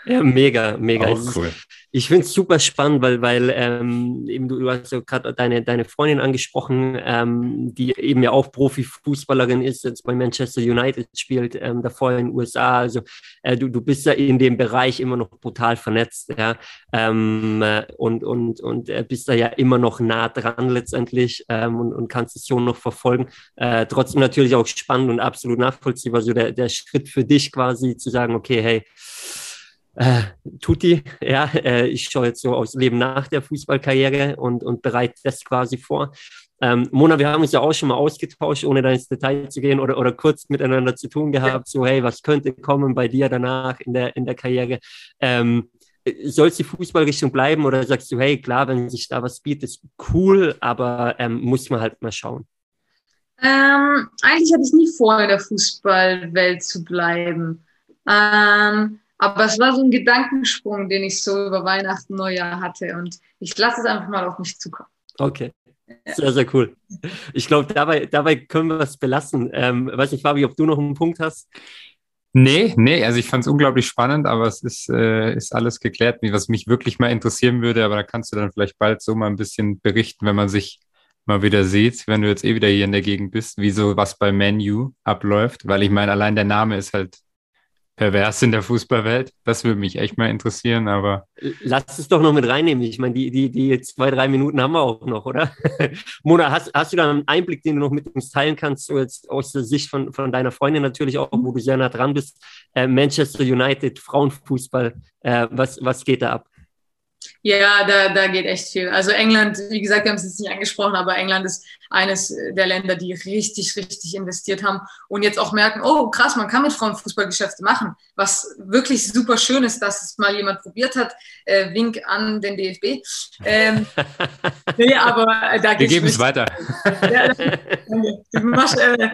Ja, mega, mega. Auch cool. Ich finde es super spannend, weil, weil ähm, eben du, du hast ja gerade deine, deine Freundin angesprochen, ähm, die eben ja auch Profifußballerin ist, jetzt bei Manchester United spielt, ähm, davor in den USA. Also äh, du, du bist ja in dem Bereich immer noch brutal vernetzt, ja. Ähm, äh, und und, und äh, bist da ja immer noch nah dran letztendlich ähm, und, und kannst es so noch verfolgen. Äh, trotzdem natürlich auch spannend und absolut nachvollziehbar, so der, der Schritt für dich quasi zu sagen, okay, hey, äh, Tutti, ja, äh, ich schaue jetzt so aufs Leben nach der Fußballkarriere und, und bereite das quasi vor. Ähm, Mona, wir haben uns ja auch schon mal ausgetauscht, ohne da ins Detail zu gehen oder, oder kurz miteinander zu tun gehabt, so hey, was könnte kommen bei dir danach in der, in der Karriere? Ähm, soll es die Fußballrichtung bleiben oder sagst du, hey, klar, wenn sich da was bietet, ist cool, aber ähm, muss man halt mal schauen? Ähm, eigentlich hatte ich nie vor, in der Fußballwelt zu bleiben. Ähm, aber es war so ein Gedankensprung, den ich so über Weihnachten, Neujahr hatte. Und ich lasse es einfach mal auf mich zukommen. Okay. Sehr, sehr cool. Ich glaube, dabei, dabei können wir es belassen. Ähm, weiß nicht, Fabi, ob du noch einen Punkt hast? Nee, nee, also ich fand es unglaublich spannend, aber es ist, äh, ist alles geklärt. Was mich wirklich mal interessieren würde, aber da kannst du dann vielleicht bald so mal ein bisschen berichten, wenn man sich mal wieder sieht, wenn du jetzt eh wieder hier in der Gegend bist, wie so was bei Menu abläuft, weil ich meine, allein der Name ist halt pervers in der Fußballwelt. Das würde mich echt mal interessieren, aber. Lass es doch noch mit reinnehmen. Ich meine, die, die, die zwei, drei Minuten haben wir auch noch, oder? *laughs* Mona, hast, hast du da einen Einblick, den du noch mit uns teilen kannst, so jetzt aus der Sicht von, von deiner Freundin natürlich auch, wo du sehr nah dran bist? Äh, Manchester United, Frauenfußball, äh, was, was geht da ab? Ja, da, da geht echt viel. Also England, wie gesagt, wir haben es jetzt nicht angesprochen, aber England ist eines der Länder, die richtig, richtig investiert haben und jetzt auch merken, oh krass, man kann mit Frauen Fußballgeschäfte machen. Was wirklich super schön ist, dass es mal jemand probiert hat. Äh, Wink an den DFB. Ähm, *laughs* nee, aber da geht Wir geben es weiter. Ja, du machst äh,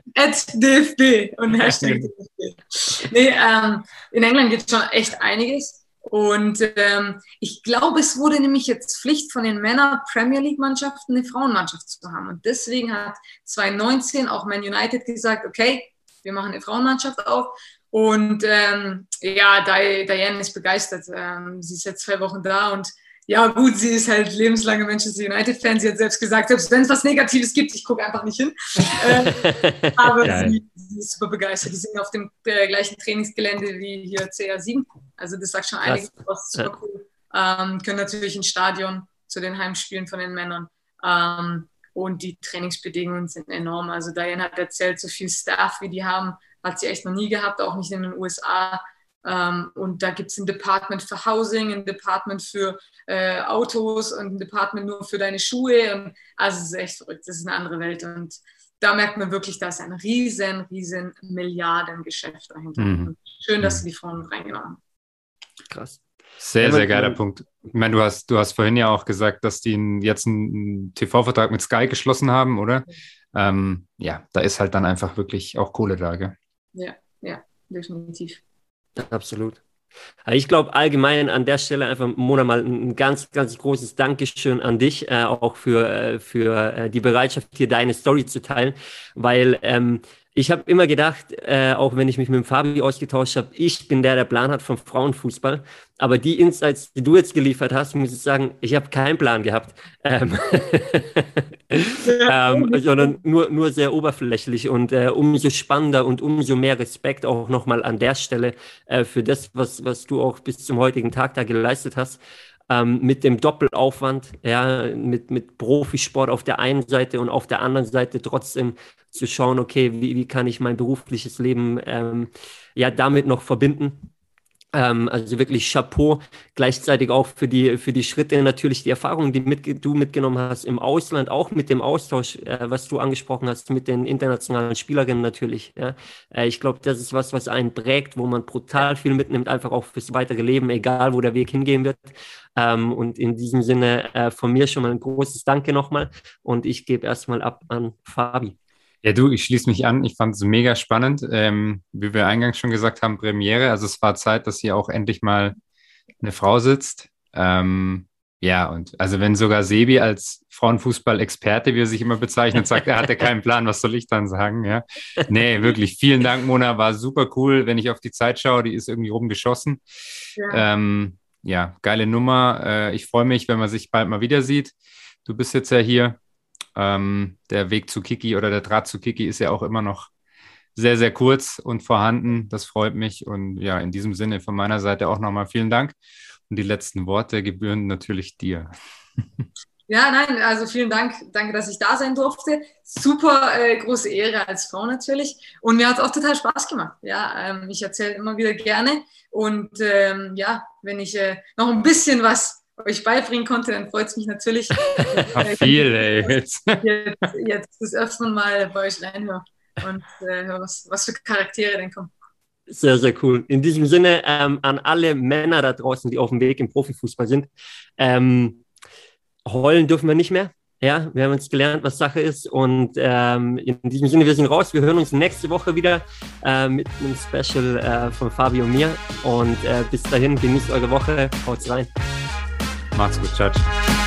DFB und Hashtag *laughs* DFB. Nee, ähm, in England geht schon echt einiges. Und ähm, ich glaube, es wurde nämlich jetzt Pflicht von den Männer Premier League Mannschaften eine Frauenmannschaft zu haben. Und deswegen hat 2019 auch Man United gesagt, okay, wir machen eine Frauenmannschaft auf. Und ähm, ja, Diane ist begeistert. Ähm, sie ist jetzt zwei Wochen da und ja gut, sie ist halt lebenslange Manchester United-Fan. Sie hat selbst gesagt, selbst wenn es was Negatives gibt, ich gucke einfach nicht hin. *laughs* äh, aber sie, sie, ist super begeistert. Die sind auf dem äh, gleichen Trainingsgelände wie hier CR7. Also das sagt schon einiges aus. Super cool. Ähm, können natürlich ins Stadion zu den Heimspielen von den Männern. Ähm, und die Trainingsbedingungen sind enorm. Also Diane hat erzählt, so viel Staff, wie die haben, hat sie echt noch nie gehabt, auch nicht in den USA. Ähm, und da gibt es ein Department für Housing, ein Department für äh, Autos und ein Department nur für deine Schuhe. Und, also es ist echt verrückt, das ist eine andere Welt. Und da merkt man wirklich, da ist ein riesen, riesen Milliardengeschäft dahinter. Mhm. Schön, dass mhm. sie die Frauen reingenommen haben. Krass. Sehr, sehr geiler Punkt. Ich meine, du hast, du hast vorhin ja auch gesagt, dass die jetzt einen TV-Vertrag mit Sky geschlossen haben, oder? Ja. Ähm, ja, da ist halt dann einfach wirklich auch Kohle da, gell? Ja, ja, definitiv. Absolut. Ich glaube allgemein an der Stelle einfach, Mona, mal ein ganz, ganz großes Dankeschön an dich, äh, auch für, äh, für äh, die Bereitschaft, hier deine Story zu teilen, weil ähm, ich habe immer gedacht, äh, auch wenn ich mich mit dem Fabi ausgetauscht habe, ich bin der, der Plan hat vom Frauenfußball. Aber die Insights, die du jetzt geliefert hast, muss ich sagen, ich habe keinen Plan gehabt, ähm, *laughs* ähm, sondern nur, nur sehr oberflächlich. Und äh, umso spannender und umso mehr Respekt auch nochmal an der Stelle äh, für das, was, was du auch bis zum heutigen Tag da geleistet hast. Ähm, mit dem Doppelaufwand, ja, mit, mit Profisport auf der einen Seite und auf der anderen Seite trotzdem zu schauen, okay, wie, wie kann ich mein berufliches Leben ähm, ja damit noch verbinden. Ähm, also wirklich Chapeau, gleichzeitig auch für die, für die Schritte natürlich die Erfahrungen, die mit, du mitgenommen hast im Ausland, auch mit dem Austausch, äh, was du angesprochen hast, mit den internationalen Spielerinnen natürlich. Ja. Äh, ich glaube, das ist was, was einen prägt, wo man brutal viel mitnimmt, einfach auch fürs weitere Leben, egal wo der Weg hingehen wird. Ähm, und in diesem Sinne äh, von mir schon mal ein großes Danke nochmal und ich gebe erstmal ab an Fabi. Ja, du, ich schließe mich an. Ich fand es mega spannend. Ähm, wie wir eingangs schon gesagt haben, Premiere. Also es war Zeit, dass hier auch endlich mal eine Frau sitzt. Ähm, ja, und also wenn sogar Sebi als Frauenfußball-Experte, wie er sich immer bezeichnet, sagt, er hatte keinen Plan, was soll ich dann sagen? Ja, nee, wirklich. Vielen Dank, Mona. War super cool. Wenn ich auf die Zeit schaue, die ist irgendwie rumgeschossen. Ja, ähm, ja geile Nummer. Äh, ich freue mich, wenn man sich bald mal wieder sieht. Du bist jetzt ja hier. Ähm, der Weg zu Kiki oder der Draht zu Kiki ist ja auch immer noch sehr, sehr kurz und vorhanden. Das freut mich. Und ja, in diesem Sinne von meiner Seite auch nochmal vielen Dank. Und die letzten Worte gebühren natürlich dir. Ja, nein, also vielen Dank. Danke, dass ich da sein durfte. Super äh, große Ehre als Frau natürlich. Und mir hat es auch total Spaß gemacht. Ja, ähm, ich erzähle immer wieder gerne. Und ähm, ja, wenn ich äh, noch ein bisschen was euch beibringen konnte, dann freut es mich natürlich. *laughs* Ach, viel, ey. *laughs* Jetzt, jetzt das öfter mal bei euch reinhöre und äh, was, was für Charaktere denn kommen. Sehr, sehr cool. In diesem Sinne ähm, an alle Männer da draußen, die auf dem Weg im Profifußball sind. Ähm, heulen dürfen wir nicht mehr. Ja, wir haben jetzt gelernt, was Sache ist. Und ähm, in diesem Sinne, wir sind raus. Wir hören uns nächste Woche wieder äh, mit einem Special äh, von Fabio und mir. Und äh, bis dahin, genießt eure Woche. Haut's rein. Macht's gut, ciao.